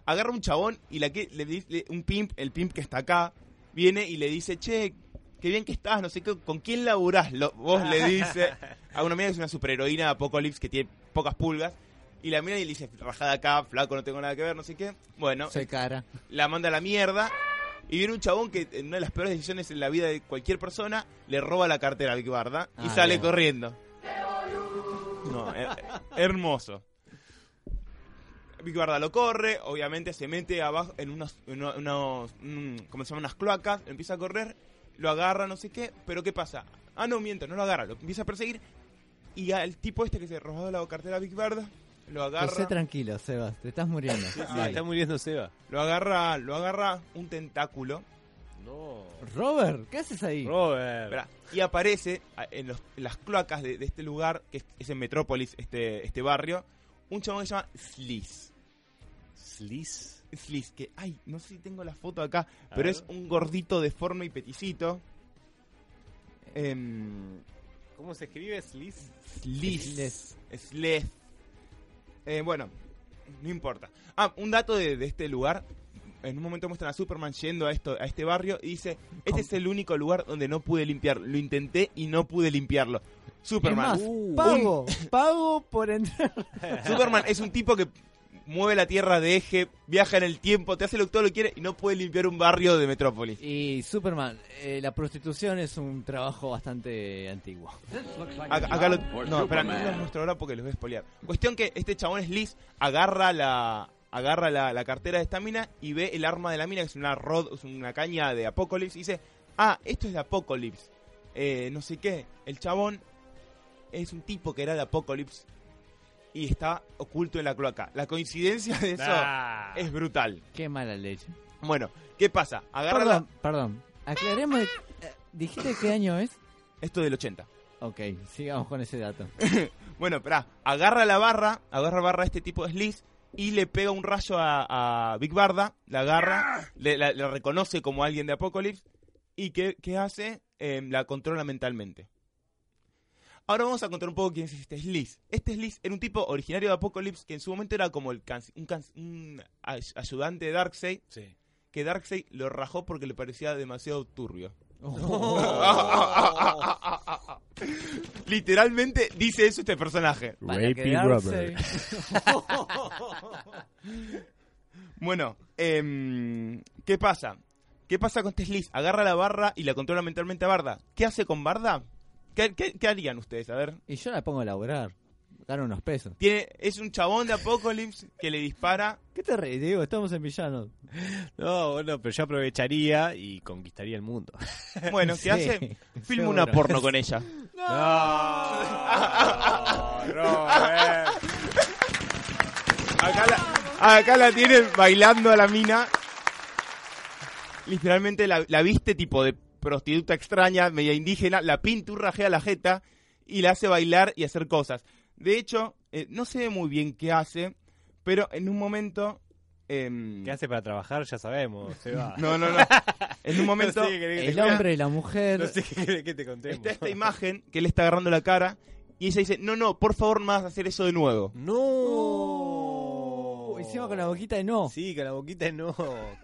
Agarra un chabón y la que le dice, un pimp, el pimp que está acá, viene y le dice, che, qué bien que estás, no sé qué, ¿con quién laburás? Lo- vos le dice a una mina que es una superheroína de Apocalypse que tiene pocas pulgas. Y la mina y le dice, rajada acá, flaco, no tengo nada que ver, no sé qué. Bueno, Soy cara. la manda a la mierda. Y viene un chabón que en una de las peores decisiones en la vida de cualquier persona le roba la cartera a Big Barda y Ah, sale bien. corriendo. No, hermoso. Big Barda lo corre, obviamente se mete abajo en unos, en unos, ¿cómo se llama? Unas cloacas, empieza a correr, lo agarra, no sé qué, pero ¿qué pasa? Ah, no, miento, no lo agarra, lo empieza a perseguir y al tipo este que se robó la cartera a Big Barda, lo agarra. Sé tranquilo, Sebas, te estás muriendo. Sí, Dale. está muriendo Seba. Lo agarra, lo agarra un tentáculo No. Robert, ¿qué haces ahí? Robert. Y aparece en, los- en las cloacas de, de este lugar, que es, es en Metrópolis, este, este barrio, un chabón que se llama Sliss. Sliss. Sliss, que, ay, no sé si tengo la foto acá, A pero ver. es un gordito deforme y peticito. Em, ¿Cómo se escribe Sliss? Sliss. Sliss. Eh, bueno, no importa. Ah, un dato de, de este lugar. En un momento muestran a Superman yendo a, esto, a este barrio y dice, este es el único lugar donde no pude limpiar. Lo intenté y no pude limpiarlo. Superman. más, Uh. pago, pago por entrar. Superman es un tipo que mueve la tierra de eje, viaja en el tiempo, te hace lo que todo lo quiere y no puede limpiar un barrio de Metrópolis. Y Superman, eh, la prostitución es un trabajo bastante antiguo. Acá, acá lo, no, espera, no los muestro ahora porque los voy a spoilear. Cuestión que este chabón es Liz, agarra la agarra la, la cartera de esta mina y ve el arma de la mina, que es una rod, es una caña de Apocalypse, y dice, ah, esto es de Apocalypse. Eh, no sé qué. El chabón es un tipo que era de Apocalypse y está oculto en la cloaca. La coincidencia de eso Ah. es brutal. Qué mala leche. Bueno, ¿qué pasa? Agarra Perdón, la- perdón. Aclaremos. eh, ¿Dijiste qué año es? Esto del 80. Ok, sigamos con ese dato. Bueno, esperá, agarra la barra, agarra barra a este tipo de Sliss y le pega un rayo a, a Big Barda, la agarra, le, la, la reconoce como alguien de Apocalypse y ¿qué, qué hace? Eh, la controla mentalmente. Ahora vamos a contar un poco quién es este Sliss. Este Sliss era un tipo originario de Apocalypse que en su momento era como el can- un, can- un ay- ayudante de Darkseid, Sí. que Darkseid lo rajó porque le parecía demasiado turbio. Literalmente dice eso este personaje. Rapey Bueno, em, ¿qué pasa? ¿Qué pasa con este Sliss? Agarra la barra y la controla mentalmente a Barda. ¿Qué hace con Barda? ¿Qué, qué- qué harían ustedes? A ver. Y yo la pongo a laburar. Gano unos pesos. Tiene, es un chabón de Apocalypse que le dispara. ¿Qué te reís, Diego? Estamos en villanos. No, bueno, pero yo aprovecharía y conquistaría el mundo. Bueno, ¿qué Sí, hace? Filma seguro. una porno con ella. No, Robert. Acá la, acá la tienen bailando a la mina. Literalmente la, la viste tipo de prostituta extraña, media indígena, la pinturrajea la jeta y la hace bailar y hacer cosas. De hecho, eh, no ve muy bien qué hace, pero en un momento... em, ¿Qué hace para trabajar? Ya sabemos, se va. No, no, no. En un momento No sé El hombre y la mujer. No sé qué querés que te contemos. está esta imagen que él está agarrando la cara y ella dice, no, no, por favor no vas a hacer eso de nuevo. No. Encima con la boquita de no. Sí, con la boquita no.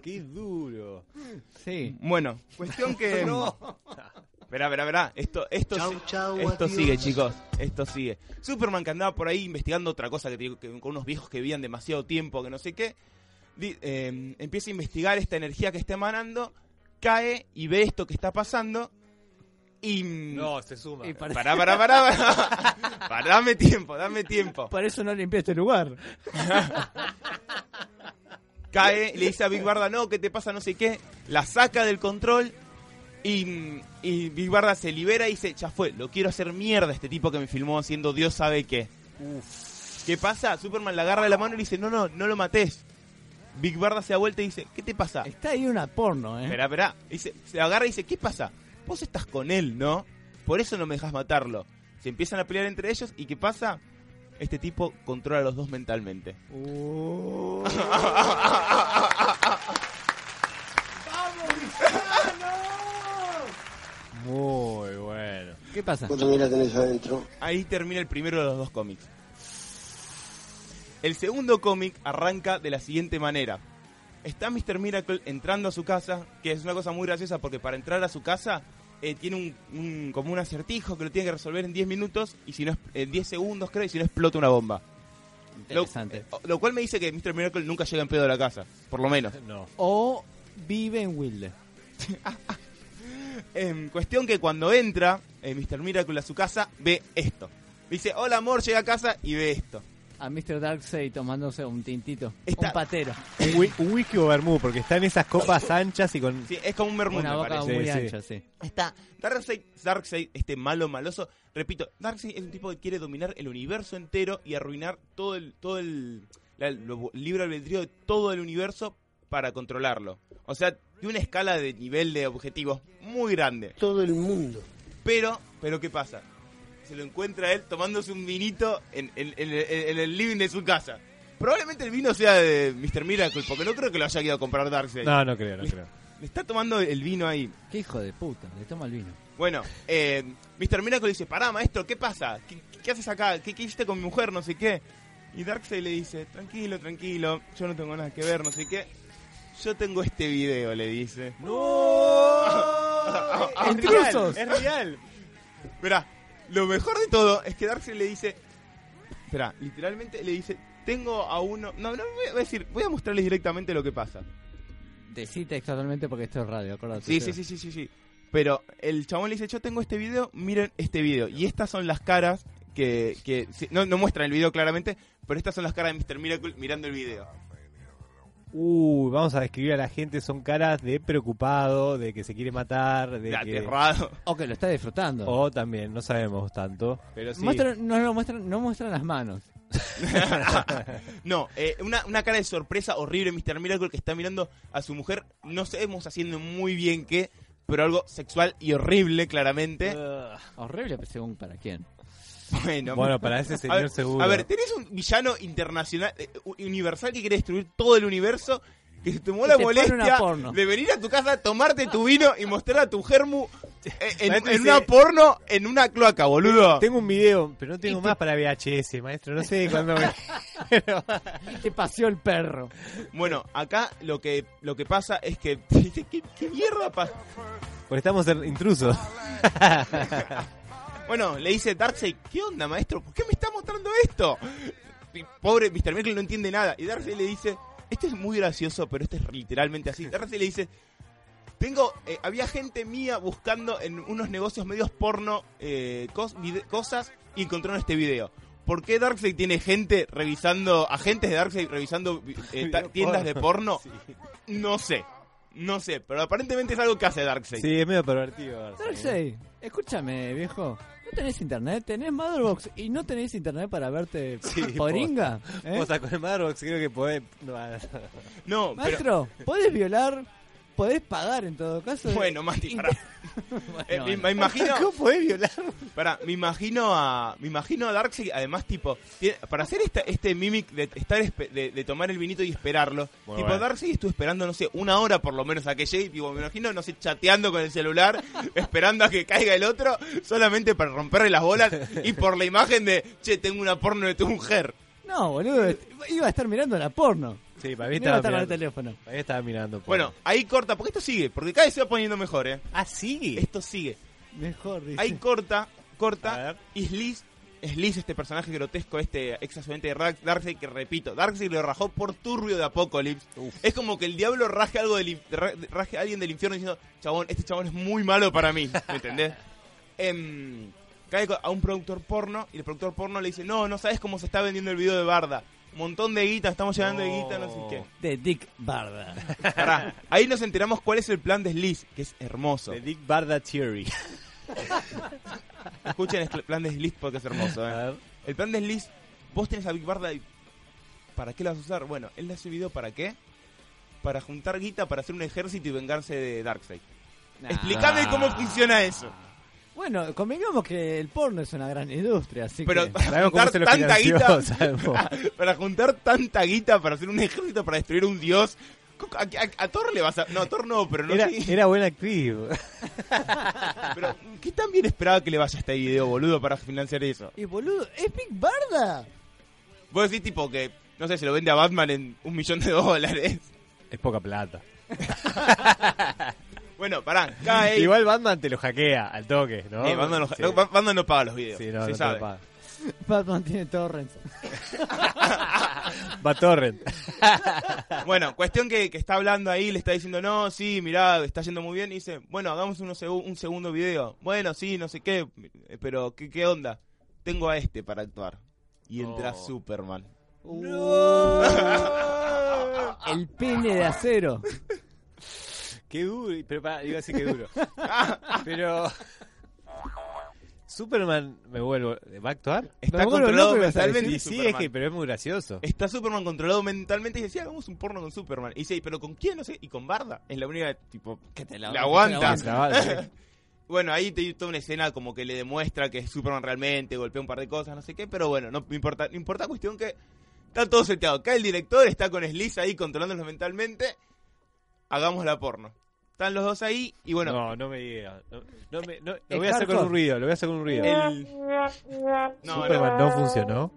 Qué duro. Sí. Bueno, cuestión que... No. Verá, verá, verá. Esto, esto, Chau, chau, esto adiós. sigue, chicos. Esto sigue. Superman que andaba por ahí investigando otra cosa que, que con unos viejos que vivían demasiado tiempo, que no sé qué. di- eh, empieza a investigar esta energía que está emanando. Cae y ve esto que está pasando. Y. No, se suma. Y para, Pará, pará, pará, pará. Pará, dame tiempo, dame tiempo. para eso no limpié este lugar. cae, le dice a Big Barda, no, ¿qué te pasa? No sé qué. La saca del control y, y Big Barda se libera y dice, ya fue, lo quiero hacer mierda este tipo que me filmó haciendo Dios sabe qué. ¿Qué pasa? Superman la agarra de la mano y le dice, no, no, no lo mates. Big Barda se da vuelta y dice, ¿qué te pasa? Está ahí una porno, ¿eh? Espera, espera. Dice, se agarra y dice, ¿qué pasa? Vos estás con él, ¿no? Por eso no me dejas matarlo. Se empiezan a pelear entre ellos y ¿qué pasa? Este tipo controla a los dos mentalmente. Uh. Muy bueno. ¿Qué pasa? ¿Cuánto mira tenés adentro? Ahí termina el primero de los dos cómics. El segundo cómic arranca de la siguiente manera. Está Mr. Miracle entrando a su casa, que es una cosa muy graciosa porque para entrar a su casa eh, tiene un, un- como un acertijo que lo tiene que resolver en 10 minutos y si no es- en 10 segundos creo y si no explota una bomba. Lo, Interesante. eh, lo cual me dice que Mr. Miracle nunca llega en pedo a la casa, por lo menos. No. O vive en Wilde. En cuestión que cuando entra eh, Mr. Miracle a su casa ve esto. Dice, hola amor, llega a casa y ve esto. A Mr. Darkseid tomándose un tintito. Está- Un patero. Un, whi- un whisky o vermú, porque están esas copas anchas y con... Sí, es como un mermú, Una me boca parece. muy Sí, sí. ancha, sí. Está Darkseid, Darkseid, este malo maloso. Repito, Darkseid es un tipo que quiere dominar el universo entero y arruinar todo el todo el, la- lo- el libre albedrío de todo el universo para controlarlo. O sea, tiene una escala de nivel de objetivos muy grande. Todo el mundo. Pero, pero ¿qué pasa? Se lo encuentra él tomándose un vinito en, en- en- en- en el living de su casa. Probablemente el vino sea de Mr. Miracle, porque no creo que lo haya ido a comprar Darkseid. No, no creo, no creo. Le está tomando el vino ahí. Qué hijo de puta, le toma el vino. Bueno, eh, Mr. Miracle dice, pará, maestro, ¿qué pasa? ¿Qué, qué haces acá? ¿Qué, ¿Qué hiciste con mi mujer? No sé qué. Y Darkseid le dice, tranquilo, tranquilo, yo no tengo nada que ver, no sé qué. Yo tengo este video, le dice. ¡No! es ¡Intrusos! real, es real. Verá, lo mejor de todo es que Darkseid le dice, espera, literalmente le dice, tengo a uno... No, no, voy a decir, voy a mostrarles directamente lo que pasa. Decí textualmente porque esto es radio, acuérdate. Sí, sí, sí, sí, sí, sí. Pero el chabón le dice, yo tengo este video, miren este video. Y estas son las caras que... que sí, no, no muestran el video claramente, pero estas son las caras de Mr. Miracle mirando el video. Uy, vamos a describir a la gente, son caras de preocupado, de que se quiere matar, de De que... aterrado. O que lo está disfrutando. O también, no sabemos tanto, pero sí. Muestran- no, no, muestran, no muestran las manos. no, eh, una, una cara de sorpresa horrible, Mr. Miracle, que está mirando a su mujer. No sabemos haciendo muy bien qué, pero algo sexual y horrible, claramente. Horrible, pero según para quién. Bueno, Bueno, para ese a señor ver, seguro. a ver, tenés un villano internacional, eh, universal que quiere destruir todo el universo. Que se tomó Y la te molestia porno. de venir a tu casa, tomarte tu vino y mostrar a tu germu eh, en, Maestro, en dice- una porno en una cloaca, boludo. Tengo un video, pero no tengo más para VHS, maestro. No sé cuándo me... Te paseó el perro. Bueno, acá lo que lo que pasa es que ¿qué, qué mierda pasa? Porque estamos en- intrusos. Bueno, le dice Darkseid, ¿qué onda, maestro? ¿Por qué me está mostrando esto? Y pobre Mr. Miracle no entiende nada. Y Darkseid le dice, esto es muy gracioso, pero esto es literalmente así. Darkseid le dice, tengo, eh, había gente mía buscando en unos negocios medios porno eh, cos- vide- cosas y encontraron este video. ¿Por qué Darkseid tiene gente revisando, agentes de Darkseid revisando eh, ta- tiendas de porno? Sí. No sé, no sé, pero aparentemente es algo que hace Darkseid. Sí, es medio pervertido. Darkseid, ¿eh? Darkseid, escúchame, viejo. ¿No tenés internet? ¿Tenés Motherbox y no tenés internet para verte Sí, poringa? ¿Eh? Vos con el Madrox creo que podés... no, No, pero... Maestro, ¿podés violar? ¿Podés pagar en todo caso? Bueno, Mati, pará. Bueno, Eh, me, bueno. me imagino, ¿Cómo podés violar? pará, me imagino a, me imagino a Darkseid, además tipo, tiene- para hacer esta, este mimic de estar de tomar el vinito y esperarlo, Muy tipo bueno. Darkseid estuvo esperando no sé una hora por lo menos a que llegue, tipo, me imagino no sé chateando con el celular, esperando a que caiga el otro, solamente para romperle las bolas y por la imagen de, che, tengo una porno de tu mujer. No, boludo, iba a estar mirando la porno. Sí, para mí estaba en el mirando. teléfono. Para mí estaba mirando. porno. Bueno, ahí corta, porque esto sigue, porque cada vez se va poniendo mejor, eh. Ah, sí. Esto sigue. Mejor, dice. Ahí corta, A corta, ver. y Sliss, Sliss, este personaje grotesco, este ex de Dark- Darkseid, que repito, Darkseid lo rajó por turbio de Apocalypse. Es como que el diablo raje algo del, ra- raje a alguien del infierno diciendo, chabón, este chabón es muy malo para mí, ¿me entendés? Em, cae co- a un productor porno y el productor porno le dice, no, no sabes cómo se está vendiendo el video de Barda. Montón de guita, estamos llegando de guita, no sé qué. De Dick Barda. Pará, ahí nos enteramos cuál es el plan de Sliss, que es hermoso. The Dick Barda Theory. Escuchen el plan de Sliss porque es hermoso, A eh. ver. El plan de Sliss, vos tenés a Big Barda y... ¿Para qué la vas a usar? Bueno, él hace video para qué? Para juntar guita para hacer un ejército y vengarse de Darkseid. Explícame cómo funciona eso. Bueno, convengamos que el porno es una gran industria, así Pero que... para juntar se lo tanta guita, para juntar tanta guita para hacer un ejército para destruir un dios. ¿A, a- a Thor le vas a.? No, a Thor no, pero no Era, sé. era buena actriz. Pero, ¿qué tan bien esperaba que le vaya este video, boludo, para financiar eso? Y boludo, es Big Barda. Vos decís, tipo, que. No sé, se lo vende a Batman en un millón de dólares. Es poca plata. Bueno, pará, cae. Igual Batman te lo hackea al toque, ¿no? Eh, Batman, no, Sí. no, Batman no paga los videos. Sí, no, se no sabe. paga. Batman tiene torrents. Va Torrent. Bueno, cuestión que, que está hablando ahí, le está diciendo, no, sí, mirá, está yendo muy bien. Y dice, bueno, hagamos uno segu- un segundo video. Bueno, sí, no sé qué, pero ¿qué, qué onda? Tengo a este para actuar. Y entra Oh. Superman. El pene de acero. Qué duro. Pero pará, iba a decir que duro. Pero. Superman, me vuelvo. ¿Va a actuar? Está controlado mentalmente. Sí, sí, es Superman. que, pero es muy gracioso. Está Superman controlado mentalmente y dice, sí, hagamos un porno con Superman. Y dice, ¿pero con quién? No sé. Y con Barda. Es la única, tipo, Que te le aguanta. te la aguanta. Bueno, ahí te dio toda una escena como que le demuestra que es Superman realmente, golpea un par de cosas, no sé qué, pero bueno, no me importa, no importa cuestión que está todo seteado. Acá el director está con Sliss ahí controlándolos mentalmente. Hagamos la porno. Están los dos ahí y bueno, No, no me digas. No, no me, no, lo voy a hacer con un ruido, lo voy a hacer con un ruido. el No, Superman no. funcionó.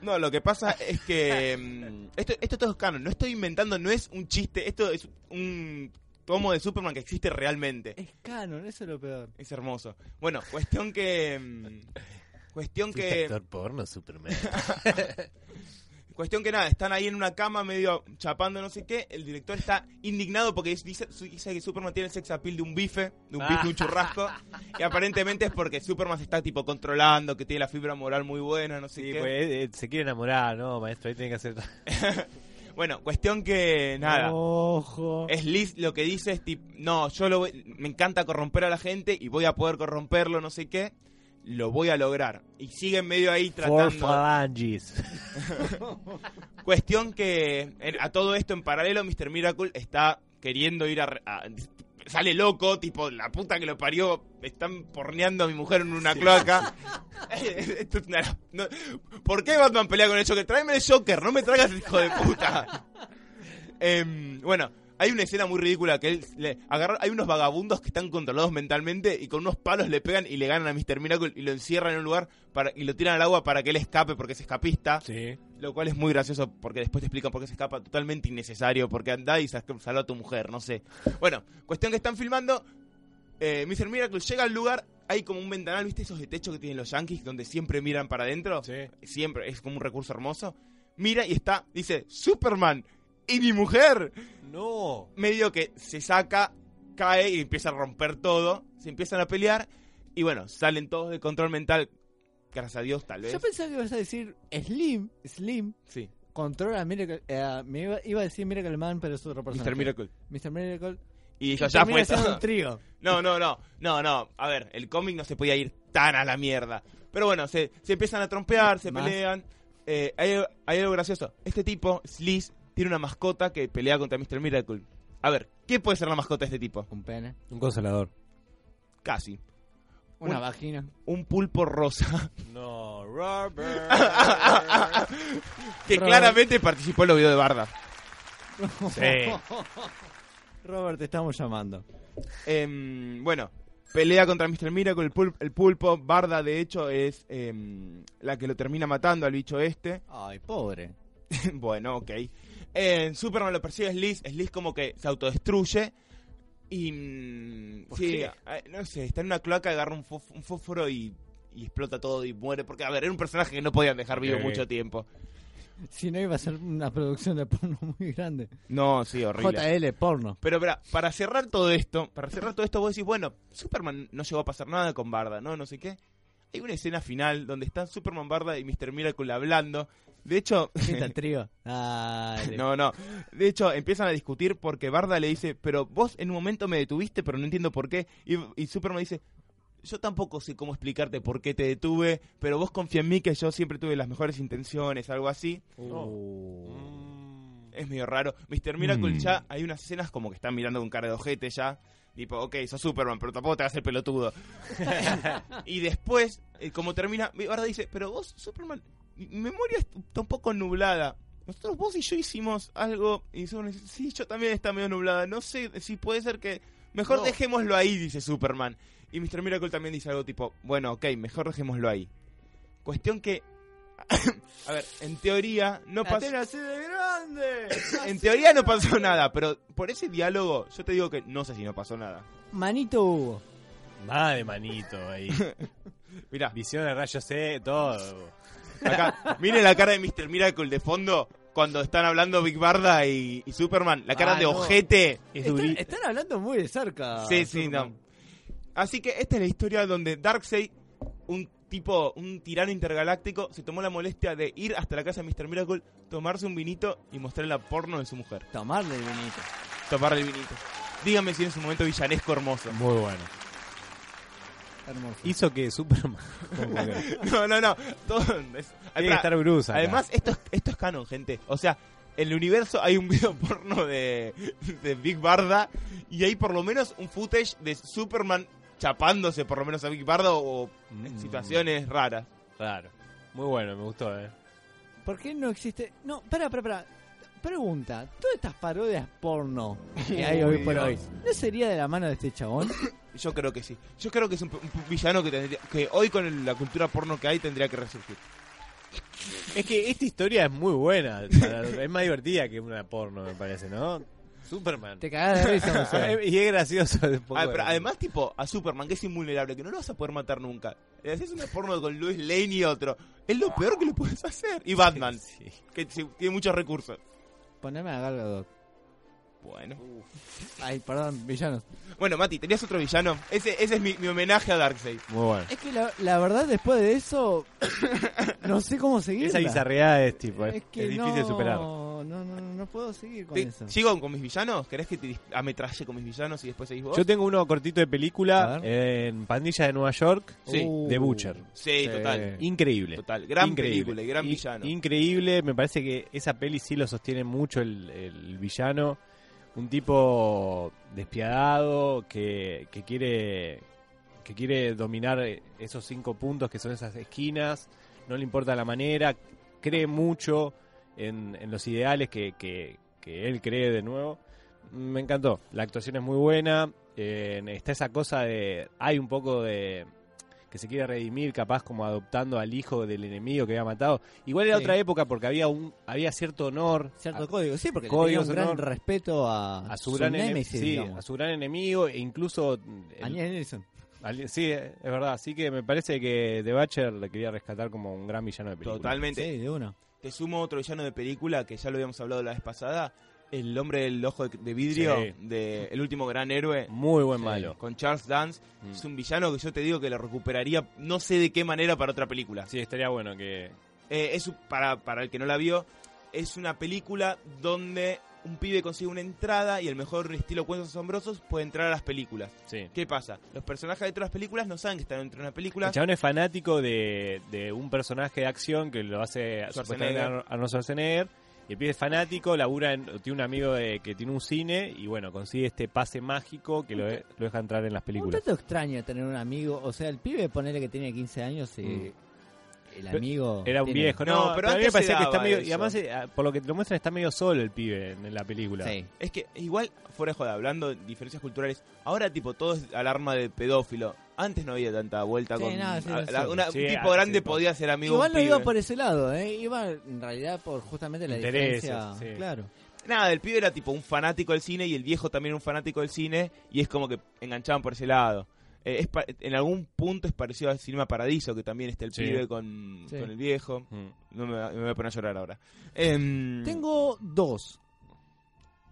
no, lo que pasa es que mm, esto esto todo es canon, no estoy inventando, no es un chiste, esto es un tomo de Superman que existe realmente. Es canon, eso es lo peor. Es hermoso. Bueno, cuestión que mm, cuestión que actor porno, Superman. Cuestión que nada, están ahí en una cama medio chapando no sé qué. El director está indignado porque dice, dice que Superman tiene el sex appeal de un bife, de un bife, de un churrasco. y aparentemente es porque Superman se está tipo controlando, que tiene la fibra moral muy buena, no sé Sí, qué. pues eh, se quiere enamorar, ¿no, maestro? Ahí tiene que hacer. Bueno, cuestión que nada. Ojo. Sliss lo que dice es tipo, no, yo lo voy- me encanta corromper a la gente y voy a poder corromperlo, no sé qué. Lo voy a lograr. Y sigue en medio ahí Four tratando. phalanges. Cuestión que en- a todo esto en paralelo Mr. Miracle está queriendo ir a, re- a- Sale loco, tipo, la puta que lo parió, están porneando a mi mujer en una cloaca. Esto es una- no- ¿Por qué Batman pelea con el Joker? Tráeme el Joker, no me traigas el hijo de puta. Em, bueno, hay una escena muy ridícula que él le agarra, hay unos vagabundos que están controlados mentalmente y con unos palos le pegan y le ganan a Mr. Miracle y lo encierran en un lugar para, y lo tiran al agua para que él escape porque es escapista. Sí. Lo cual es muy gracioso porque después te explican por qué se escapa. Totalmente innecesario porque anda y sal- salva a tu mujer, no sé. Bueno, cuestión que están filmando. Eh, Mr. Miracle llega al lugar. Hay como un ventanal, ¿viste? Esos de techo que tienen los yankees donde siempre miran para adentro. Sí. Siempre, es como un recurso hermoso. Mira y está, dice, Superman y mi mujer. No. Medio que se saca, cae y empieza a romper todo. Se empiezan a pelear. Y bueno, salen todos de control mental. Gracias a Dios, tal vez. Yo pensaba que ibas a decir Slim, Slim, Sí, controla a Miracle, eh, me iba, iba a decir Miracle Man, pero es otro personaje. Mr. Miracle. Mr. Miracle. Y Y ya termina fue un trío. No, no, no, no, no. A ver, el cómic no se podía ir tan a la mierda. Pero bueno, se, se empiezan a trompear, se Más. pelean. Eh, hay, hay algo gracioso. Este tipo, Sliss, tiene una mascota que pelea contra Mr. Miracle. A ver, ¿qué puede ser la mascota de este tipo? Un pene. Un consolador. Casi. Una Un- vagina. Un pulpo rosa. No, Robert. que Robert. claramente participó en los videos de Barda. sí. Robert, te estamos llamando. Em, bueno, pelea contra Mr. Miracle, el, pul- el pulpo. Barda, de hecho, es em, la que lo termina matando al bicho este. Ay, pobre. bueno, ok. Eh, Superman lo persigue Sliss. Sliss como que se autodestruye. Y. mm, ¿Por sí, qué? eh, no sé, está en una cloaca, agarra un, un fósforo y, y explota todo y muere. Porque, a ver, era un personaje que no podían dejar vivo mucho tiempo. Si no, iba a ser una producción de porno muy grande. No, sí, horrible. JL, porno. Pero para, para cerrar todo esto, para cerrar todo esto, vos decís, bueno, Superman no llegó a pasar nada con Barda, ¿no? No sé qué. Hay una escena final donde están Superman, Barda y Mr. Miracle hablando. De hecho, ¿Viste el trío? Dale. No, no. De hecho, empiezan a discutir porque Barda le dice, pero vos en un momento me detuviste, pero no entiendo por qué. Y, y Superman dice, yo tampoco sé cómo explicarte por qué te detuve, pero vos confía en mí que yo siempre tuve las mejores intenciones, algo así. Mm. Es medio raro. Mr. Miracle Mm. ya, hay unas escenas como que están mirando con cara de ojete ya. Tipo, ok, sos Superman, pero tampoco te vas a hacer pelotudo. y después, eh, como termina, Barda dice, pero vos, Superman, mi memoria está un poco nublada. Nosotros, vos y yo hicimos algo. Y Superman dice, sí, yo también está medio nublada. No sé si puede ser que... Mejor No. dejémoslo ahí, dice Superman. Y Mr. Miracle también dice algo tipo, bueno, ok, mejor dejémoslo ahí. Cuestión que... a ver, en teoría no La pasó... así de grande. En teoría no pasó nada, pero por ese diálogo yo te digo que no sé si no pasó nada. Manito Hugo. Madre manito ahí. Mirá, Visión de rayos C, todo. Acá, miren la cara de Mr. Miracle de fondo cuando están hablando Big Barda y, y Superman. La cara Ah, de no. ojete. Es Están, están hablando muy de cerca. Sí, sí, no. Así que esta es la historia donde Darkseid, un tipo, un tirano intergaláctico, se tomó la molestia de ir hasta la casa de Mr. Miracle, tomarse un vinito y mostrarle la porno de su mujer. Tomarle el vinito. Tomarle el vinito. Dígame si en su momento villanesco hermoso. Muy bueno. Hermoso. Hizo que Superman. No, no, no. Todo es- Tiene que estar Bruce acá. Además, esto es, esto es canon, gente. O sea, en el universo hay un video porno de, de Big Barda y hay por lo menos un footage de Superman chapándose por lo menos a Big Barda o en Mm. situaciones raras. Claro. Muy bueno, me gustó, eh. ¿Por qué no existe.? No, para, para, para. Pregunta: ¿todas estas parodias porno que hay hoy por hoy, no sería de la mano de este chabón? Yo creo que sí. Yo creo que es un, un villano que tendría, que hoy con el- la cultura porno que hay tendría que resurgir. Es que esta historia es muy buena. es más divertida que una porno, me parece, ¿no? Superman. Te cagás de risa, o sea. y es gracioso. un poco Ah, pero además, tipo, a Superman, que es invulnerable, que no lo vas a poder matar nunca. Le haces una porno con Louis Lane y otro. Es lo peor que le puedes hacer. Y Batman, Sí. que sí, tiene muchos recursos. Poneme a Gal Gadot. Bueno. Ay, perdón, villanos. Bueno, Mati, ¿tenías otro villano? Ese, ese es mi, mi homenaje a Darkseid. Muy bueno. Es que la, la verdad, después de eso, no sé cómo seguir. Esa bizarreada es tipo, es, Es que es difícil de no, superar. No, no, no puedo seguir con Te- eso. ¿Sigo con mis villanos? ¿Querés que te dis- ametralle con mis villanos y después seguís vos? Yo tengo uno cortito de película en Pandilla de Nueva York, Sí. Uh, de Butcher. Sí, Sí. total. Increíble. Total. Gran Increíble. película y gran villano. Increíble, me parece que esa peli sí lo sostiene mucho el, el villano. Un tipo despiadado que, que quiere que quiere dominar esos cinco puntos que son esas esquinas. No le importa la manera, cree mucho en, en los ideales que, que- que él cree de nuevo. Me encantó, la actuación es muy buena. eh, está esa cosa de. Hay un poco de que se quiere redimir, capaz como adoptando al hijo del enemigo que había matado. Igual era Sí. otra época porque había un había cierto honor Cierto a, código, sí, porque tenía un gran honor. respeto a, a su, gran némesis, sí, a su gran enemigo e incluso el- A al- sí, es verdad, así que me parece que The Butcher le quería rescatar como un gran villano de película. Totalmente. Sí, de uno. Te sumo otro villano de película que ya lo habíamos hablado la vez pasada. El hombre del ojo de, vidrio Sí. de El último gran héroe. Muy buen Sí. malo. Con Charles Dance. Mm. Es un villano que yo te digo que lo recuperaría no sé de qué manera para otra película. Sí, estaría bueno que Eh, es para, para el que no la vio, es una película donde un pibe consigue una entrada y el mejor estilo cuentos asombrosos puede entrar a las películas. sí. ¿Qué pasa? Los personajes de otras películas no saben que están dentro de una película. El chabón es fanático de, de un personaje de acción que lo hace Schwarzenegger. supuestamente Arnold Schwarzenegger. Y el pibe es fanático, labura en- tiene un amigo de- que tiene un cine y bueno, consigue este pase mágico que lo, de- lo deja entrar en las Un películas. tanto extraño tener un amigo, o sea, el pibe ponele que tiene 15 años y Mm. El amigo Era un tiene- viejo, No, no, pero pero a mí me antes se parecía que está medio. eso. Y además, eh, por lo que te lo muestran, está medio solo el pibe en, en la película. Sí. Es que igual, fuera de joda, hablando de diferencias culturales, ahora tipo todo es alarma de pedófilo. Antes no había tanta vuelta Sí, con... nada, sí, la- una- Sí, un tipo ah, grande podía ser amigo Igual no iba por ese lado, ¿eh? iba en realidad por justamente la Intereses, diferencia. sí. Claro. Nada, el pibe era tipo un fanático del cine y el viejo también era un fanático del cine y es como que enganchaban por ese lado. Eh, es pa- en algún punto es parecido al Cinema Paradiso, que también está el Sí. pibe con, Sí. con el viejo. Mm. No me, voy a poner a llorar ahora. Em, Tengo dos.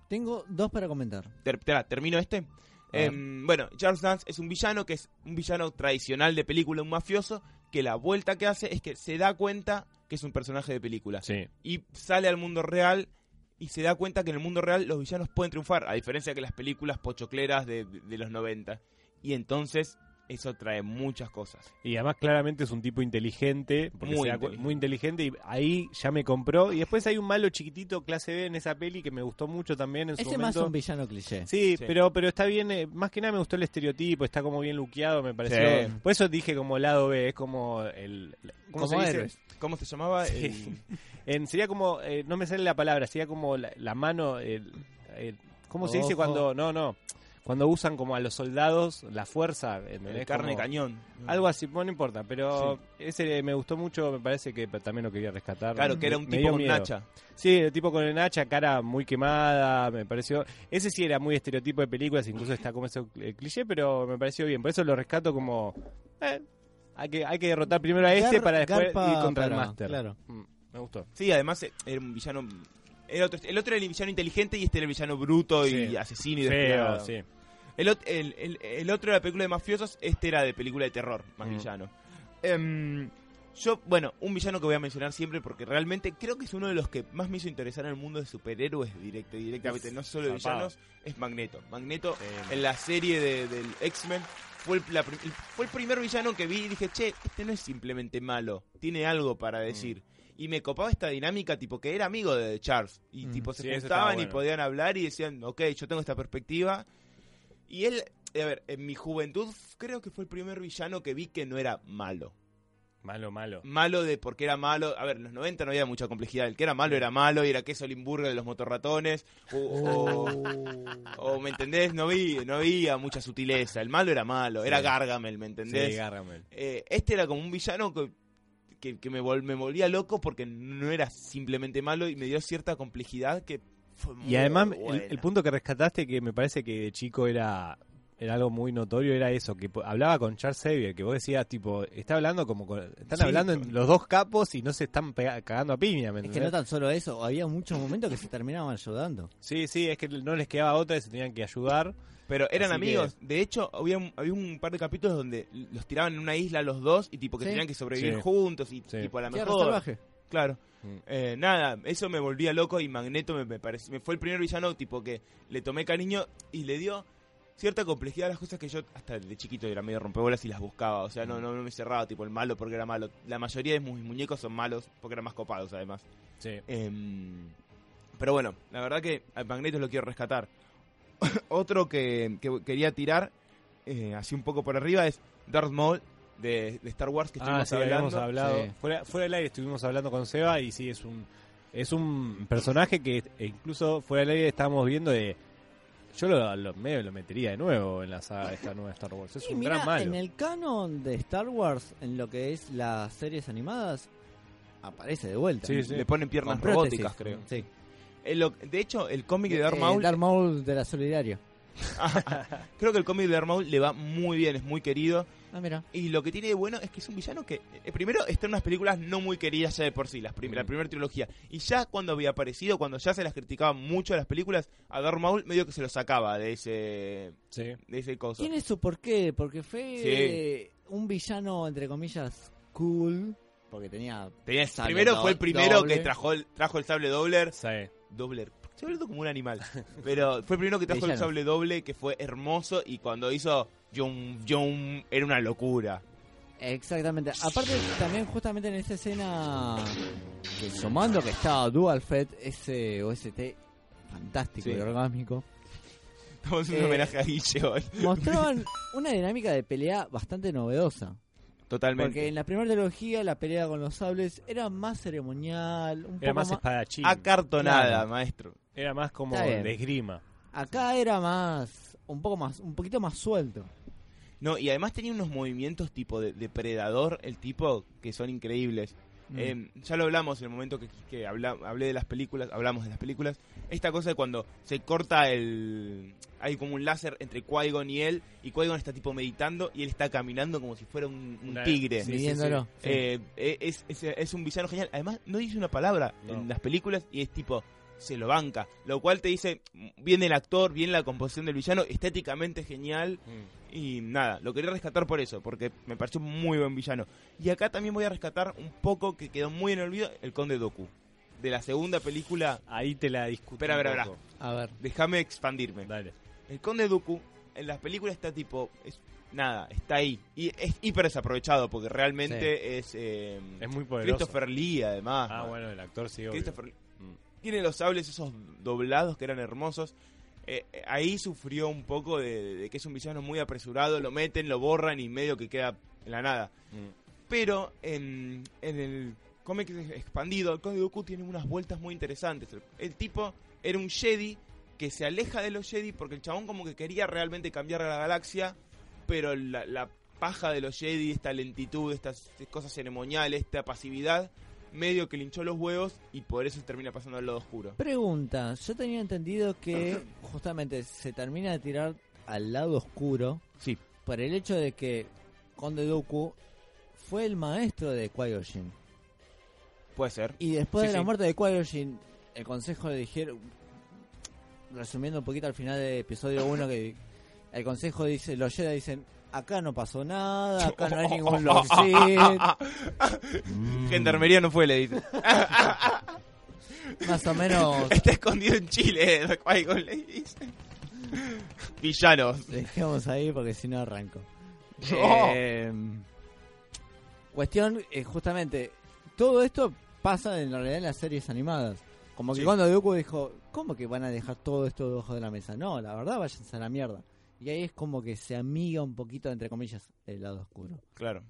Tengo dos para comentar. ter- ¿Termino este? Em, bueno, Charles Dance es un villano que es un villano tradicional de película, un mafioso, que la vuelta que hace es que se da cuenta que es un personaje de película. Sí. Y sale al mundo real y se da cuenta que en el mundo real los villanos pueden triunfar, a diferencia que las películas pochocleras de, de- de los 90. Y entonces eso trae muchas cosas. Y además claramente es un tipo inteligente, porque Muy inteligente. muy inteligente y ahí ya me compró. Y después hay un malo chiquitito clase B en esa peli que me gustó mucho también en su Ese más momento. un villano cliché. Sí, Sí. pero pero está bien, eh, más que nada me gustó el estereotipo, está como bien luqueado, me pareció. Sí. Por eso dije como lado B, es como el... ¿Cómo Como se dice? ¿Cómo se llamaba? Sí. El- En, sería como, eh, no me sale la palabra, sería como la, la mano, el, el- ¿cómo se dice cuando, no, no, cuando usan como a los soldados la fuerza? el ¿entendés? carne Como- cañón. Algo así, bueno, no importa, pero ese me gustó mucho, me parece que también lo quería rescatar. Claro, que era un me tipo con hacha. Sí, el tipo con el hacha, cara muy quemada, me pareció. Ese sí era muy estereotipo de películas, incluso está como ese eh, cliché, pero me pareció bien. Por eso lo rescato como. eh, hay, que, hay que derrotar primero a este Gar- para después garpa ir contra el Master. claro. Mm, me gustó. Sí, además eh, era un villano... era otro- el otro era el villano inteligente y este era el villano bruto y asesino y Feo, sí. El, el, el- el otro era película de mafiosos, este era de película de terror, más Mm. villano. Em, yo, bueno, un villano que voy a mencionar siempre porque realmente creo que es uno de los que más me hizo interesar en el mundo de superhéroes directo, directamente, no solo de villanos, es Magneto. Magneto Sí. en la serie de- del X-Men fue el, la el- fue el primer villano que vi y dije, che, este no es simplemente malo, tiene algo para decir. Y me copaba esta dinámica, tipo, que era amigo de Charles. Y Mm. tipo, se Sí, juntaban y podían hablar y decían, ok, yo tengo esta perspectiva. Y él, a ver, en mi juventud creo que fue el primer villano que vi que no era malo. Malo, malo. Malo de porque era malo. A ver, en los 90 no había mucha complejidad. El que era malo era malo y era queso Limburger de los motorratones. O, o- o, ¿me entendés? No vi, no había mucha sutileza. El malo era malo. Era Sí. Gargamel, ¿me entendés? Sí, Gargamel. Eh, este era como un villano que, que, que me, vol- me volvía loco porque no era simplemente malo y me dio cierta complejidad que fue muy Y además, el, buena. el punto que rescataste, que me parece que de chico era era algo muy notorio, era eso, que hablaba con Charles Xavier, que vos decías, tipo, está hablando como, con- están Sí, hablando en los dos capos y no se están cagando a piña, ¿me Es que no tan solo eso, había muchos momentos que se terminaban ayudando. Sí, sí, es que no les quedaba otra y se tenían que ayudar. Pero eran Así amigos. De hecho, había un, había un par de capítulos donde los tiraban en una isla los dos y tipo que Sí. tenían que sobrevivir Sí. juntos y Sí. tipo a la mejor. salvaje. claro. Mm. Eh, nada, eso me volvía loco y Magneto me, me, parece- me fue el primer villano tipo que le tomé cariño y le dio cierta complejidad a las cosas que yo hasta de chiquito era medio rompebolas y las buscaba. O sea, no, no, no me cerraba tipo el malo porque era malo. La mayoría de mis muñecos son malos porque eran más copados además. Sí. Em, pero bueno, la verdad que a Magneto lo quiero rescatar. Otro que, que quería tirar, eh, así un poco por arriba, es Darth Maul de, de Star Wars que Ah, estuvimos sí, hablando. hablado. Sí. Fuera, fuera del aire estuvimos hablando con Seba y sí, es un es un personaje que e incluso fuera del aire estábamos viendo de... Yo lo, lo- medio lo metería de nuevo en la saga de esta nueva Star Wars. Es Y un gran malo. en el canon de Star Wars, en lo que es las series animadas, aparece de vuelta. Sí, sí. Le ponen piernas Con prótesis. robóticas, creo. Sí. Eh, lo- de hecho, el cómic de Darth Eh, Maul, Darth Maul de la Solidario. creo que el cómic de Darth Maul le va muy bien, es muy querido. Ah, mira. Y lo que tiene de bueno es que es un villano que, eh, primero, está en unas películas no muy queridas ya de por sí, las prim- la Mm. primera trilogía. Y ya cuando había aparecido, cuando ya se las criticaban mucho a las películas, a Darth Maul medio que se lo sacaba de ese, Sí. de ese coso. ¿Quién es su por qué? Porque fue Sí. eh, un villano, entre comillas, cool. Porque tenía. Tenía- Sable primero fue el primero doble. que trajo el, trajo el sable Dobler. Sí. Dobler. Estoy hablando como un animal. Pero fue el primero que trajo el sable doble, que fue hermoso. Y cuando hizo Jum Jum, era una locura. Exactamente. Aparte, también justamente en esta escena que sumando que estaba Dual Fed, ese OST fantástico Sí. y orgásmico, Estamos Eh, un homenaje a Guille hoy. mostraban una dinámica de pelea bastante novedosa. Totalmente. Porque en la primera trilogía la pelea con los sables era más ceremonial, un Era poco más más... espadachín. Acartonada, Claro. maestro. Era más como de esgrima. Acá era más, un poco más, un poquito más suelto. No, y además tenía unos movimientos tipo de depredador, el tipo, que son increíbles. Mm. Eh, ya lo hablamos en el momento que, que habla- hablé de las películas, hablamos de las películas. Esta cosa de cuando se corta el... Hay como un láser entre Qui-Gon y él, y Qui-Gon está tipo meditando y él está caminando como si fuera un, un tigre. sí, Midiéndolo. sí. Eh, eh, es, es, es un villano genial. Además, no dice una palabra No. en las películas y es tipo, se lo banca. Lo cual te dice, bien el actor, bien la composición del villano, estéticamente genial. Y nada, lo quería rescatar por eso, porque me pareció un muy buen villano. Y acá también voy a rescatar un poco que quedó muy en el olvido, el Conde Doku. De la segunda película, Ahí te la discutí. Espera, espera, poco. A ver. déjame expandirme. Dale. El Conde Dooku en las películas está tipo. Es, nada, está ahí. Y es hiper desaprovechado porque realmente es. eh, Es muy poderoso. Christopher Lee, además. Ah, bueno, el actor sí, obvio. Christopher Lee. Mm. Tiene los sables esos doblados que eran hermosos. Eh, ahí sufrió un poco de, de que es un villano muy apresurado. Lo meten, lo borran y medio que queda en la nada. Mm. Pero en, en el cómic expandido, el Conde Dooku tiene unas vueltas muy interesantes. El, el tipo era un Jedi que se aleja de los Jedi porque el chabón como que quería realmente cambiar a la galaxia, pero la, la paja de los Jedi, esta lentitud, estas cosas ceremoniales, esta pasividad, medio que le hinchó los huevos y por eso termina pasando al lado oscuro. Pregunta, yo tenía entendido que justamente se termina de tirar al lado oscuro Sí, por el hecho de que Conde Dooku fue el maestro de Qui-Gon puede ser. Y después Sí, de la sí. muerte de Qui-Gon el consejo le dijeron, resumiendo un poquito al final del episodio 1, que el consejo dice, los Jedi dicen, acá no pasó nada, acá no hay ningún. Mm. Gendarmería no fue, le dice. Más o menos, Está escondido en Chile, Qui-Gon le dice. Villanos. dejemos ahí porque si no arranco. Oh. Eh, cuestión, eh, justamente, todo esto pasa en realidad en las series animadas. Como que Sí. cuando Dooku dijo, ¿cómo que van a dejar todo esto debajo de la mesa? No, la verdad, váyanse a la mierda. Y ahí es como que se amiga un poquito, entre comillas, el lado oscuro. Claro.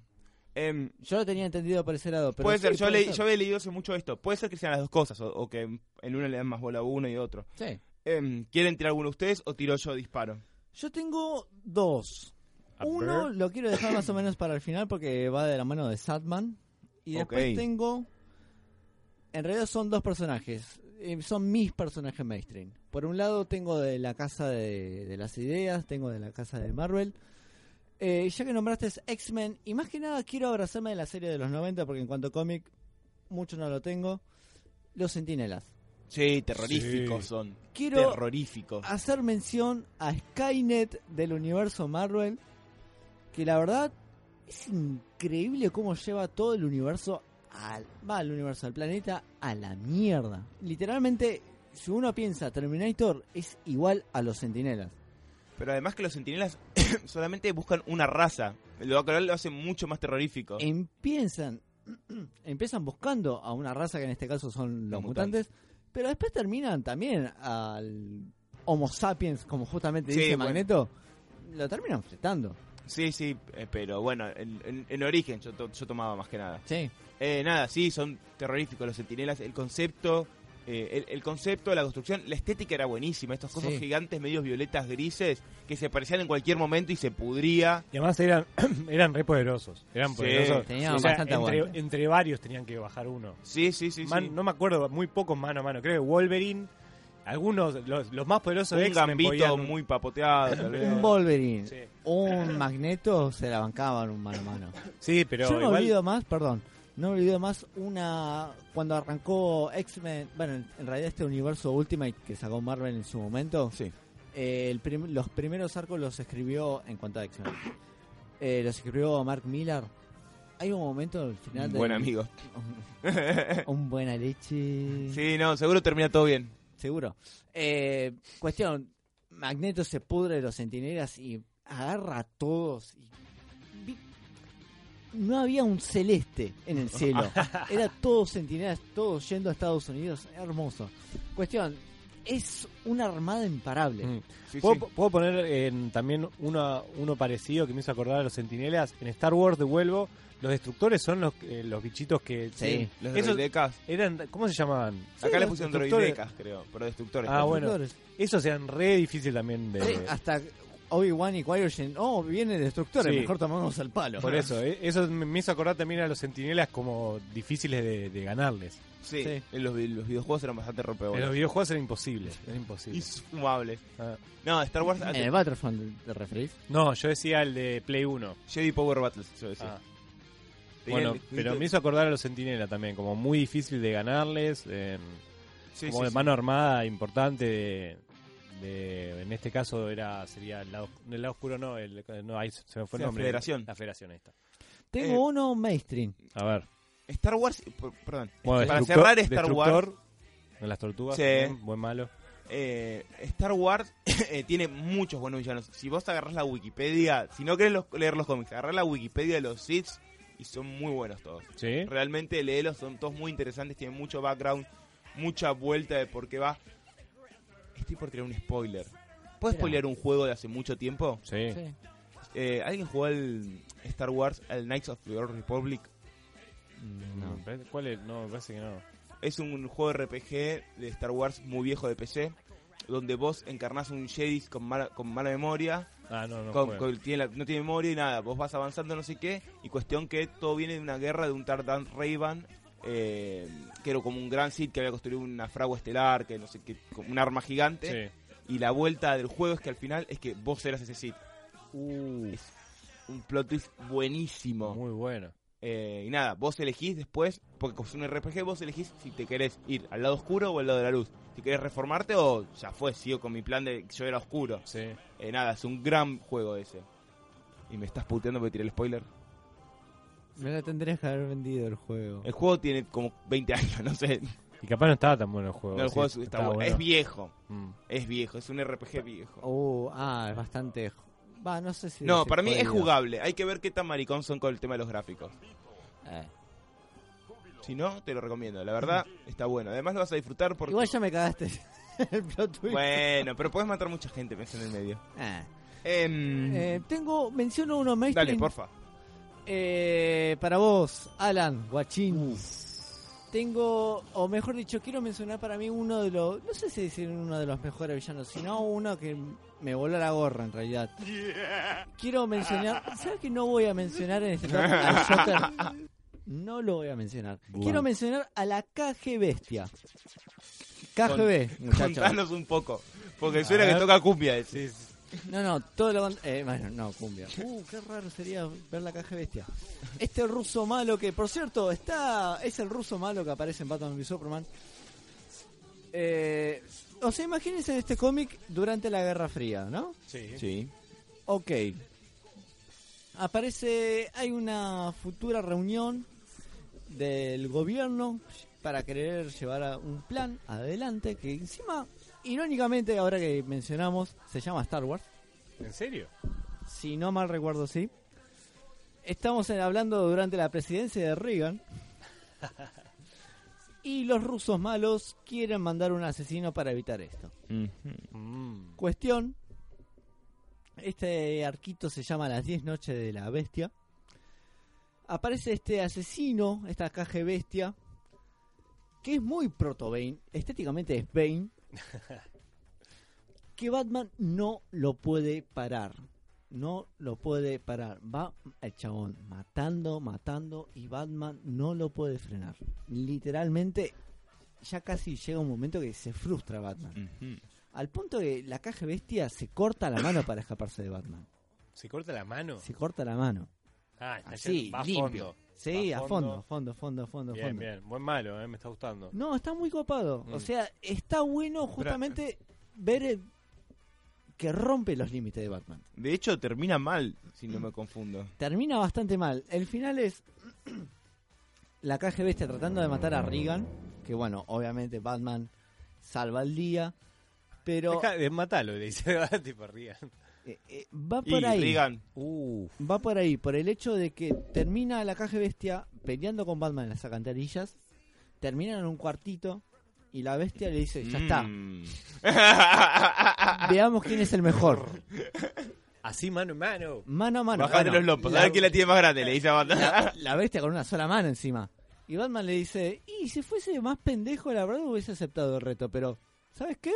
Em, Yo lo tenía entendido por ese lado, pero puede sí, ser, yo, puede leí- ser. yo había leído hace mucho esto. Puede ser que sean las dos cosas, o, o que en uno le dan más bola a uno y otro. Sí. Em, ¿Quieren tirar alguno ustedes o tiro yo disparo? Yo tengo dos. A Uno ver. lo quiero dejar más o menos para el final porque va de la mano de Satman. Y después Ok. tengo. En realidad son dos personajes. Eh, son mis personajes mainstream. Por un lado tengo de la casa de, de las ideas, tengo de la casa de Marvel. Eh, ya que nombraste X-Men, y más que nada quiero abrazarme de la serie de los 90 porque en cuanto a cómic, mucho no lo tengo. Los Sentinelas. Sí, terroríficos Sí. son. Quiero Terroríficos. hacer mención a Skynet del universo Marvel, que la verdad es increíble cómo lleva todo el universo al, va al universo, al planeta, a la mierda. Literalmente, si uno piensa Terminator, es igual a los sentinelas. Pero además que los sentinelas solamente buscan una raza. Lo cual lo hace mucho más terrorífico. Empiezan, empiezan buscando a una raza que en este caso son los Los mutantes, pero después terminan también al Homo sapiens, como justamente Sí, dice bueno. Magneto, lo terminan fletando. Sí, sí, eh, pero bueno, en, en- en origen yo, to- yo tomaba más que nada. Sí. Eh, nada, sí, son terroríficos los sentinelas. El concepto, eh, el, el concepto, la construcción, la estética era buenísima. Estos cosas Sí. gigantes, medios violetas, grises, que se aparecían en cualquier momento y se pudría. Y además eran, eran re poderosos. Eran Sí, poderosos. tenían O sea, bastante entre, entre varios tenían que bajar uno. Sí, sí, sí. Man- sí. No me acuerdo, muy pocos mano a mano. Creo que Wolverine, algunos, los, los más poderosos de un gambito podían- muy papoteado, tal vez. Un Wolverine, Sí. un Magneto se la bancaban un mano a mano. Sí, pero Yo igual- olvido más, perdón, no olvido más una cuando arrancó X-Men, bueno, en- realidad este universo Ultimate que sacó Marvel en su momento, Sí. eh, el prim- los primeros arcos los escribió en cuanto a X-Men. eh, los escribió Mark Millar. Hay un momento al final Un del- buen amigo. un buena leche. Sí, no, seguro termina todo bien. Seguro. Eh, cuestión, Magneto se pudre de los centinelas y agarra a todos. y No había un celeste en el cielo. Era todos centinelas, todos yendo a Estados Unidos. Hermoso. Cuestión, es una armada imparable. Mm. Sí, ¿Puedo, sí. puedo poner en- también uno, uno parecido que me hizo acordar a los sentinelas? En Star Wars devuelvo, los destructores son los, eh, los bichitos que... Sí. Los Esos droidecas. eran, ¿Cómo se llamaban? Acá le los pusieron destructores. droidecas, creo, pero destructores. Ah, Los bueno. destructores. Esos eran re difícil también de... Sí, hasta Obi-Wan y Qui-Gon, oh, viene destructores, Sí. mejor tomamos al palo. Por eso, eh, eso me hizo acordar también a los sentinelas como difíciles de, de ganarles. Sí, Sí. en Los, vi- los videojuegos eran bastante En los rompebolas. videojuegos era imposible, era imposible. Infumables. Ah. No, Star Wars ¿En el Battlefront te referís? No, yo decía el de Play 1. Jedi Power Battles, yo decía. Ah. Bueno, pero me hizo acordar a los sentinelas también, como muy difícil de ganarles, Sí, como sí, de sí. mano armada importante de, de- en este caso era sería el lado, el lado oscuro no, el, no ahí se me fue el La nombre. Federación. La Federación esta. Tengo Eh, uno mainstream. A ver. Star Wars, perdón. Bueno, Para cerrar Star Wars, en las tortugas, Sí. buen malo. eh, Star Wars eh, tiene muchos buenos villanos. Si vos agarrás la Wikipedia, si no querés los- leer los cómics, agarrás la Wikipedia de los Sith y son muy buenos todos. ¿Sí? Realmente léelos, son todos muy interesantes, tienen mucho background, mucha vuelta de por qué va. Estoy por tirar un spoiler. ¿Puedes spoilear un juego de hace mucho tiempo? Sí. Sí. Eh, ¿Alguien jugó el Star Wars, el Knights of the Old Republic? No, me parece- ¿Cuál es? No, me parece que no. Es un juego de RPG de Star Wars muy viejo de PC, donde vos encarnás un Jedi con mala, con mala memoria, Ah, no, no. con- tiene la- no tiene memoria y nada, vos vas avanzando no sé qué, y cuestión que todo viene de una guerra de un Tardan Raven, eh, que era como un gran Sith que había construido una fragua estelar, que no sé qué, un arma gigante, Sí. y la vuelta del juego es que al final es que vos eras ese Sith. Uh, Es un plot twist buenísimo. muy bueno. Eh, y nada, vos elegís después, porque como es un RPG, vos elegís si te querés ir al lado oscuro o al lado de la luz. Si querés reformarte o ya fue, sigo con mi plan de que yo era oscuro. Sí. Eh, nada, es un gran juego ese. Y me estás puteando porque tiré el spoiler. Me la tendrías que haber vendido el juego. El juego tiene como 20 años, no sé. Y capaz no estaba tan bueno el juego. No, el sí, juego es- está estaba bueno. bueno. Es viejo, Mm. es viejo, es un RPG viejo. Oh, ah, es bastante. Va, no sé si. No, para mí es jugable. Hay que ver qué tan maricón son con el tema de los gráficos. Eh. Si no, te lo recomiendo. La verdad, está bueno. Además lo vas a disfrutar porque... Igual ya me cagaste el plot twist. Bueno, pero puedes matar mucha gente, pensé en el medio. Ah. Em, Eh, tengo, menciono uno mainstream. Dale, porfa. Eh, para vos, Alan, Guachín. Tengo, o mejor dicho, quiero mencionar para mí uno de los, no sé si decir uno de los mejores villanos, sino uno que me voló la gorra en realidad. Quiero mencionar, ¿sabes que no voy a mencionar en este al Joker? No lo voy a mencionar. Quiero mencionar a la KG Bestia. KGB, muchachos. Contanos un poco. Porque suena que toca cumbia. No, no, todo lo eh, bueno, no, cumbia. Uh, qué raro sería ver la caja bestia. Este ruso malo que, por cierto, está es el ruso malo que aparece en Batman v Superman. Eh, o sea, imagínense este cómic durante la Guerra Fría, ¿no? Sí. Sí. Ok. Aparece, hay una futura reunión del gobierno para querer llevar a un plan adelante que encima, irónicamente, ahora que mencionamos, se llama Star Wars. ¿En serio? Si no mal recuerdo, sí. Estamos hablando durante la presidencia de Reagan. Y los rusos malos quieren mandar un asesino para evitar esto. Mm. Cuestión. Este arquito se llama Las 10 noches de la bestia. Aparece este asesino, esta caja bestia, que es muy proto Bane, estéticamente es Bane, que Batman no lo puede parar. No lo puede parar. Va el chabón matando, matando y Batman no lo puede frenar. Literalmente, ya casi llega un momento que se frustra Batman. Al punto que la caja bestia se corta la mano para escaparse de Batman. ¿Se corta la mano? Se corta la mano. Ah, está Así, limpio. fondo. Sí, a fondo, fondo, fondo, fondo, Bien, fondo. bien. Buen malo, eh, me está gustando. No, está muy copado. O Mm. sea, está bueno justamente ver el- que rompe los límites de Batman. De hecho, termina mal, si no me confundo. Termina bastante mal. El final es la caja bestia tratando de matar a Regan, que bueno, obviamente Batman salva el día, pero Deja de matarlo, le dice. tipo, rían. Eh, eh, va Y por ahí. Reagan, Va por ahí, por el hecho de que termina la caja bestia peleando con Batman en las alcantarillas, terminan en un cuartito y la bestia le dice, ya está, Mm. veamos quién es el mejor. así mano en mano. Mano a mano. Bajate Bueno, los lopos, la- a ver quién la tiene más grande, le dice a Batman. la, la bestia con una sola mano encima. Y Batman le dice, y si fuese más pendejo, la verdad hubiese aceptado el reto, pero ¿sabes qué?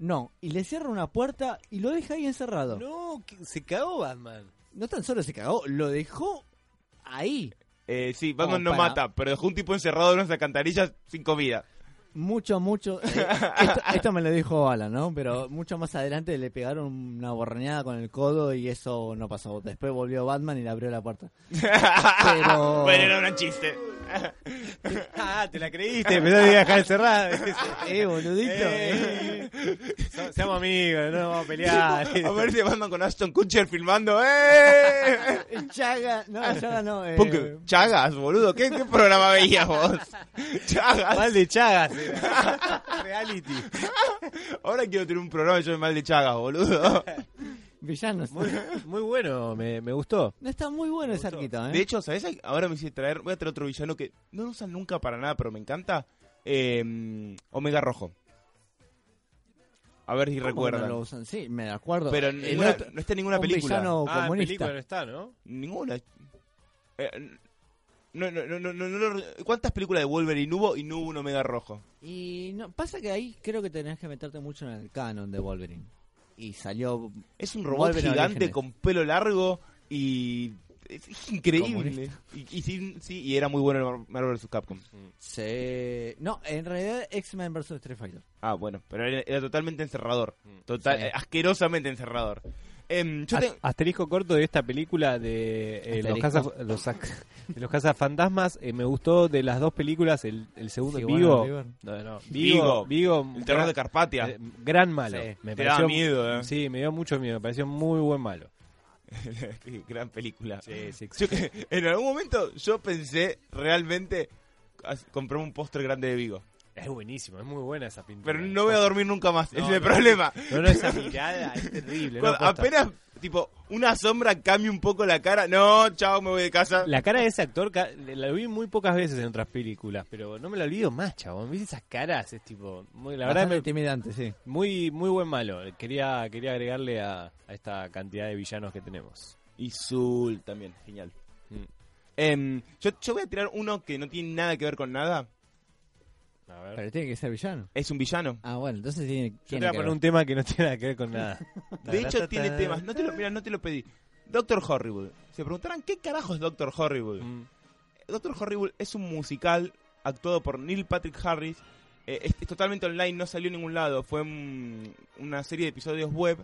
No. Y le cierra una puerta y lo deja ahí encerrado. No, No, que- se cagó Batman. tan solo se cagó, lo dejó ahí. Eh, sí, Batman Como no para- mata, pero dejó un tipo encerrado en unas alcantarillas sin comida. Mucho, mucho. eh, esto, esto me lo dijo Alan, ¿no? Pero mucho más adelante le pegaron una borrañada con el codo y eso no pasó. Después volvió Batman y le abrió la puerta. Pero- bueno, era un chiste. Ah, te la creíste, empezó a dejar encerrada. Eh, boludito. Eh, so- seamos amigos, no vamos a pelear. Aparece Batman con Aston Kutcher filmando. ¡Eh! Chaga, no, Chaga no. eh, Chagas, boludo, ¿qué, qué programa veías vos? Chagas. Mal de Chagas. era. Reality. Ahora quiero tener un programa yo de mal de Chagas, boludo. Villanos. Muy, muy bueno, me, me gustó. No está muy bueno ese gustó. arquito, ¿eh? De hecho, ¿sabes? Ahora me hice traer, voy a traer otro villano que no lo usan nunca para nada, pero me encanta. Eh, Omega Rojo. A ver si ¿Cómo recuerdan. no lo usan? Sí, me acuerdo. Pero El ninguna- otro- no está en ninguna un película. villano Ah, en comunista. película no está, ¿no? Ninguna. Eh, no, no, no, no, no, no lo- ¿Cuántas películas de Wolverine hubo y no hubo un Omega Rojo? Y no, pasa que ahí creo que tenés que meterte mucho en el canon de Wolverine. Y salió Es un robot gigante con pelo largo y es, increíble. Y, y sí, sí, y era muy bueno en Marvel vs. Capcom. Se... No, en realidad X-Men vs Street Fighter. Ah, bueno, pero era, era totalmente encerrador. Mm. Total, Sí. asquerosamente encerrador. Em, yo te- Asterisco corto de esta película de eh, los, caza, los, de los cazafantasmas. eh, me gustó de las dos películas, el, el segundo, Sí, Vigo. bueno, River. No, no, Vigo. Vigo. Vigo, el terror de Carpatia. eh, gran malo. Sí. Me Te pareció, miedo, ¿eh? Sí, me dio mucho miedo. Me pareció muy buen malo. Gran película. Sí, sí, Yo que- en algún momento yo pensé realmente comprarme un póster grande de Vigo. Es buenísimo, es muy buena esa pintura. Pero no voy a dormir nunca más. No, ese es el no. problema. No, no, esa mirada es terrible. Cuando apenas, tipo, una sombra cambia un poco la cara. No, chao, me voy de casa. La cara de ese actor la vi muy pocas veces en otras películas, pero no me la olvido más, chabón. ¿Viste esas caras? Es tipo, muy, la verdad, Bastante me- intimidante, sí. muy muy buen malo. Quería quería agregarle a, a esta cantidad de villanos que tenemos. Y Zul también, genial. Mm. Em, yo, yo voy a tirar uno que no tiene nada que ver con nada. A ver. Pero tiene que ser villano. Es un villano. Ah, bueno, entonces tiene, Yo te tiene voy a que poner ver. un tema que no tiene nada que ver con nada. De hecho, tiene temas. No te lo, mira, no te lo pedí. Doctor Horrible. Se preguntarán, ¿qué carajo es Doctor Horrible? Mm. Doctor Horrible es un musical actuado por Neil Patrick Harris. Eh, es, es totalmente online, no salió en ningún lado. Fue un- una serie de episodios web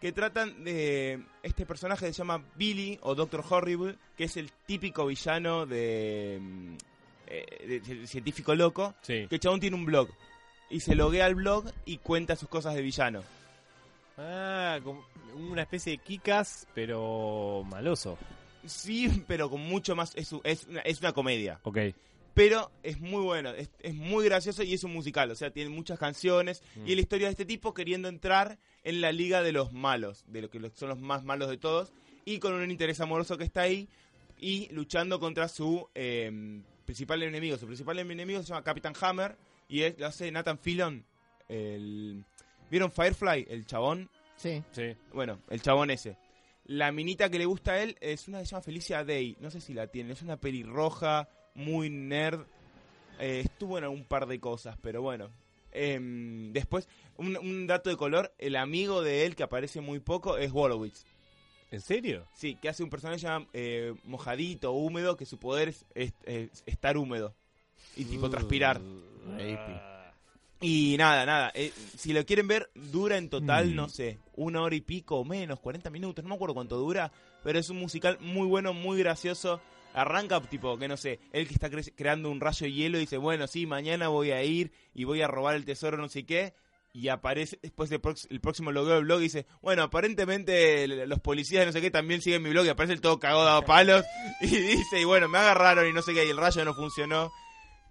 que tratan de este personaje que se llama Billy o Doctor Horrible, que es el típico villano de, mm, eh, científico loco, Sí. que el chabón tiene un blog. Y se loguea al blog y cuenta sus cosas de villano. Ah, como una especie de Kikas, pero maloso. Sí, pero con mucho más... Es, es, una, es una comedia. Ok. pero es muy bueno, es, es muy gracioso y es un musical, o sea, tiene muchas canciones y es la historia de este tipo queriendo entrar en la liga de los malos, de lo que son los más malos de todos, y con un interés amoroso que está ahí y luchando contra su eh, principal enemigo. Su principal enemigo se llama Captain Hammer y es, lo hace Nathan Fillion, el... ¿Vieron Firefly, el chabón? Sí. Sí. Bueno, el chabón ese. La minita que le gusta a él es una que se llama Felicia Day. No sé si la tienen. Es una pelirroja, muy nerd. Eh, estuvo en algún par de cosas, pero bueno. Em, después, un, un dato de color. El amigo de él, que aparece muy poco, es Wolowitz. ¿En serio? Sí, que hace un personaje llamado eh, mojadito, húmedo, que su poder es, es- es estar húmedo. Y tipo transpirar. Ah. Y nada, nada. eh, si lo quieren ver, dura en total, Mm. no sé, una hora y pico o menos, 40 minutos, no me acuerdo cuánto dura, pero es un musical muy bueno, muy gracioso. Arranca, tipo, que no sé, él que está cre- creando un rayo de hielo y dice, bueno, sí, mañana voy a ir y voy a robar el tesoro, no sé qué. Y aparece después del el próximo logo del blog y dice, bueno, aparentemente los policías no sé qué también siguen mi blog y aparece el todo cagado dado a palos. Y dice, y bueno, me agarraron y no sé qué, y el rayo no funcionó.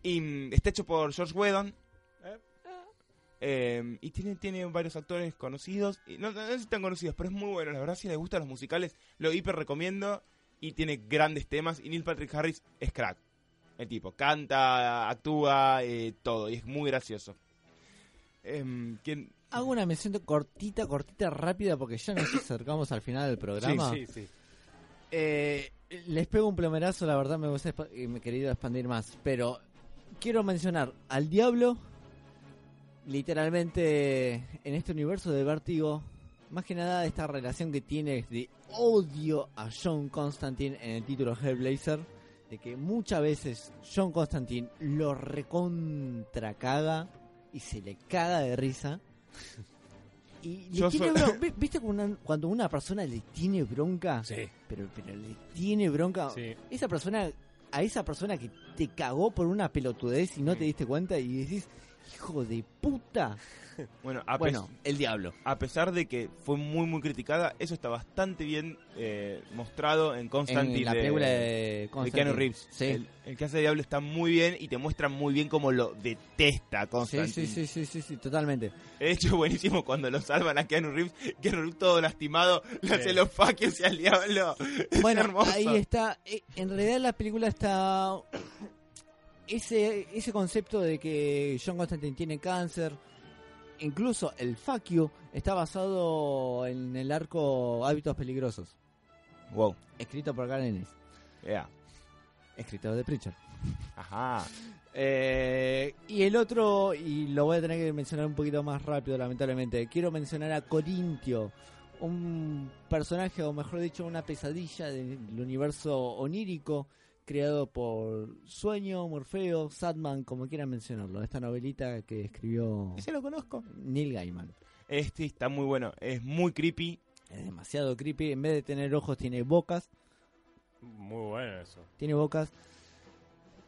Y mm, está hecho por George Whedon. Eh, y tiene, tiene varios actores conocidos. Y no, no sé si tan conocidos, pero es muy bueno. La verdad, si les gustan los musicales, lo hiper recomiendo. Y tiene grandes temas. Y Neil Patrick Harris es crack. El tipo canta, actúa, eh, todo. Y es muy gracioso. Em, ¿quién? Hago una mención cortita, cortita, rápida, porque ya nos acercamos al final del programa. Sí, sí, sí. Eh, les pego un plomerazo, la verdad me gusta me he querido expandir más, pero quiero mencionar al diablo, literalmente en este universo de Vértigo, más que nada esta relación que tiene de odio a John Constantine en el título Hellblazer, de que muchas veces John Constantine lo recontra caga y se le caga de risa. Y le Yo tiene soy- bron- vi- ¿Viste cuando una, cuando una persona le tiene bronca? Sí, Pero, pero le tiene bronca. sí. Esa persona, a esa persona que te cagó por una pelotudez y no te diste cuenta y decís, hijo de puta. Bueno, a, Bueno, el diablo. a pesar de que fue muy, muy criticada, eso está bastante bien eh, mostrado en Constantine. En la de- película de de. Keanu Reeves. Sí. El, el que hace Diablo está muy bien y te muestra muy bien cómo lo detesta Constantine. sí, sí, sí, sí, sí, totalmente. De hecho, buenísimo cuando lo salvan a Keanu Reeves. Keanu Reeves todo lastimado, le hace los faquios y al diablo. Bueno, ahí está. Eh, En realidad la película está... Ese, ese concepto de que John Constantine tiene cáncer, incluso el you, está basado en el arco Hábitos Peligrosos, Wow. escrito por Garen Ennis, Yeah. escritor de Preacher. Ajá. Eh, y el otro, y lo voy a tener que mencionar un poquito más rápido, lamentablemente. Quiero mencionar a Corintio, un personaje, o mejor dicho, una pesadilla del universo onírico creado por Sueño, Morfeo, Sadman, como quieran mencionarlo. Esta novelita que escribió Ese lo conozco. Neil Gaiman. Este está muy bueno. Es muy creepy. Es demasiado creepy. En vez de tener ojos, tiene bocas. Muy bueno eso. tiene bocas.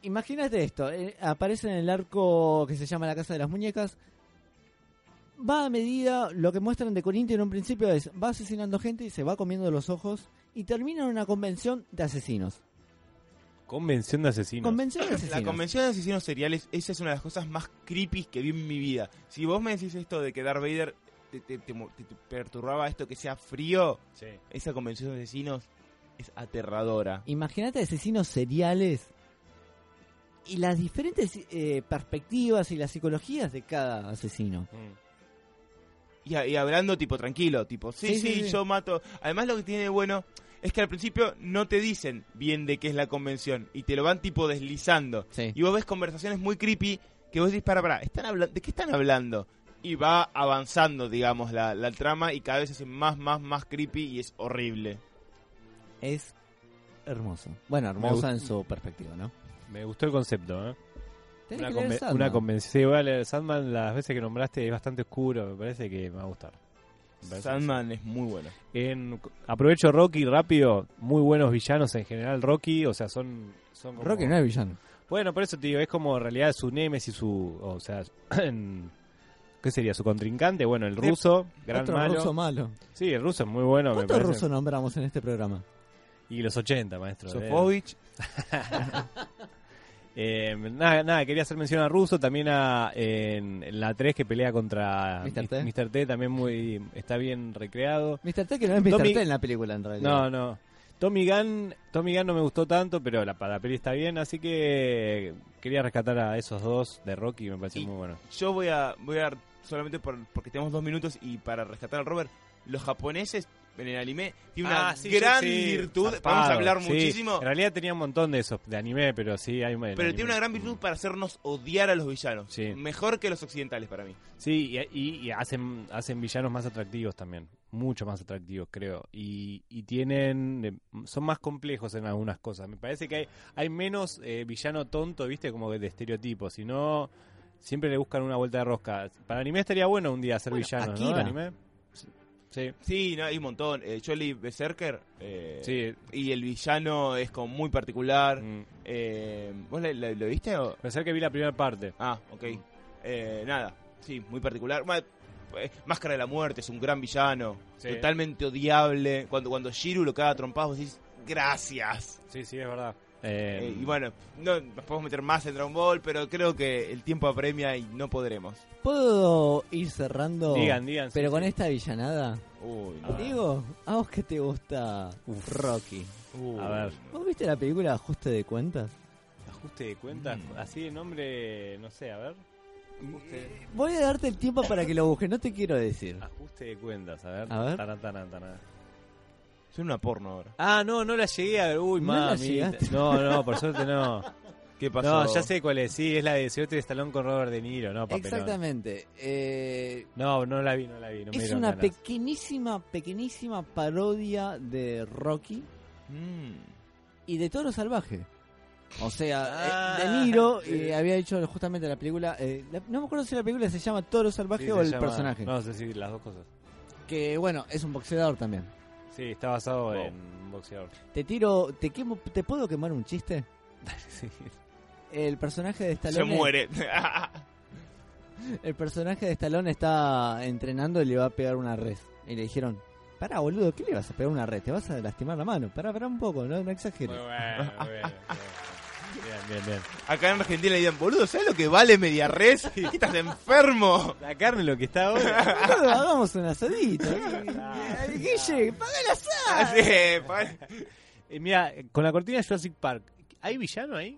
Imagínate esto, eh, aparece en el arco que se llama la Casa de las Muñecas. Va a medida, lo que muestran de Corintio en un principio es, va asesinando gente y se va comiendo los ojos y termina en una convención de asesinos. Convención de asesinos. Convención de La asesinos. convención de asesinos seriales, esa es una de las cosas más creepy que vi en mi vida. Si vos me decís esto de que Darth Vader te, te- te mo- te- te perturbaba esto que sea frío, Sí. esa convención de asesinos es aterradora. Imagínate asesinos seriales y las diferentes eh, perspectivas y las psicologías de cada asesino. Mm. Y, y hablando tipo tranquilo, tipo, sí, Sí, sí, sí, sí. yo mato. Además lo que tiene de bueno es que al principio no te dicen bien de qué es la convención y te lo van tipo deslizando. Sí. Y vos ves conversaciones muy creepy que vos decís, para, para, ¿están ¿de qué están hablando? Y va avanzando, digamos, la, la trama y cada vez se hace más, más, más creepy y es horrible. Es hermoso. Bueno, hermosa en su perspectiva, ¿no? Me gustó el concepto, ¿eh? Tenés Una, que leer conven- Sandman. una convención. Sí, voy a leer Sandman. Las veces que nombraste es bastante oscuro. Me parece que me va a gustar. Sandman es muy bueno. En, aprovecho Rocky rápido. Muy buenos villanos en general. Rocky, o sea, son. son como- Rocky no es villano. Bueno, por eso te digo, es como en realidad su némesis, su. O sea, en- ¿qué sería? Su contrincante. Bueno, el ruso, gran Otro malo. ruso malo. Sí, el ruso es muy bueno. ¿Cuántos rusos nombramos en este programa? Y los 80, maestro. Sofovich, Eh, nada, nada, quería hacer mención a Russo, también a en, en la 3 que pelea contra Mr. T. Mr. T, también muy está bien recreado. Mr. T que no es Mr. Tommy- T en la película en realidad. No, no. Tommy Gunn, Tommy Gunn no me gustó tanto, pero la, para la peli está bien, así que quería rescatar a esos dos de Rocky, me pareció Y- muy bueno. Yo voy a, voy a solamente por, porque tenemos dos minutos y para rescatar al Robert, los japoneses en el anime tienen una Ah, sí, gran sí, virtud, vamos a hablar sí. muchísimo, En realidad tenía un montón de esos de anime, pero sí hay pero tiene una gran virtud para hacernos odiar a los villanos, mejor que los occidentales para mí. Sí, y, y- y hacen, hacen villanos más atractivos también. Mucho más atractivos, creo. Y, y tienen. eh, Son más complejos en algunas cosas. Me parece que hay, hay menos eh, villano tonto, ¿viste? Como de estereotipos. Si no, siempre le buscan una vuelta de rosca. Para anime estaría bueno un día hacer Bueno, villanos, ¿no? Akira. Anime. Sí. Sí, no, hay un montón. Eh, Jolly Berserker eh, Sí. y el villano es como muy particular. Mm. Eh, ¿Vos la- la- lo viste o...? Que vi la primera parte. Ah, ok. Eh, nada, sí, muy particular. Eh, Máscara de la Muerte es un gran villano, Sí. totalmente odiable. Cuando, cuando Shiru lo caga a trompadas, vos decís, gracias. Sí, sí, es verdad. Eh, Eh, y bueno, no nos podemos meter más en Dragon Ball, pero creo que el tiempo apremia y no podremos. ¿Puedo ir cerrando? Digan, digan, sí, Pero con sí. esta villanada. Uy, Ah. Digo, a vos que te gusta Uf. Rocky. Uy. A ver. ¿Vos viste la película Ajuste de Cuentas? Ajuste de cuentas. Mm. Así de nombre, no sé, a ver. Voy a darte el tiempo para que lo busques, no te quiero decir. Ajuste de cuentas, a ver. A ver. Soy una porno ahora. Ah, no, no la llegué a ver. Uy, ¿No la mami. llegaste? No, no, por suerte no. ¿Qué pasó? No, ya sé cuál es. Sí, es la de Silvestre Stallone con Robert De Niro, no, papelón. Exactamente. Eh, No, no la vi, no la vi. No me es dieron una ganas. pequeñísima, pequeñísima parodia de Rocky Mm. y de Toro Salvaje. O sea, Ah, eh, De Niro eh, había hecho justamente la película. eh, la- no me acuerdo si la película se llama Toro Salvaje Sí, o se el llama- personaje. No sé si las dos cosas. Que bueno, es un boxeador también. Sí, está basado Wow. en un boxeador. Te tiro, te quemo, ¿te puedo quemar un chiste? Sí. El personaje de Se Stallone. muere. El personaje de Stallone está entrenando y le va a pegar una red. Y le dijeron, pará boludo, ¿qué le vas a pegar una red? Te vas a lastimar la mano. Pará, pará un poco, no, no exageres. Muy bueno, muy bien. Bien, bien, bien. Acá en Argentina le dicen, boludo, ¿sabes lo que vale media res? Estás enfermo. La carne lo que está ahora. Boludo, hagamos un asadito. Ay, Guille, paga el asado. Pa- Eh, mira, con la cortina de Jurassic Park, ¿hay villano ahí?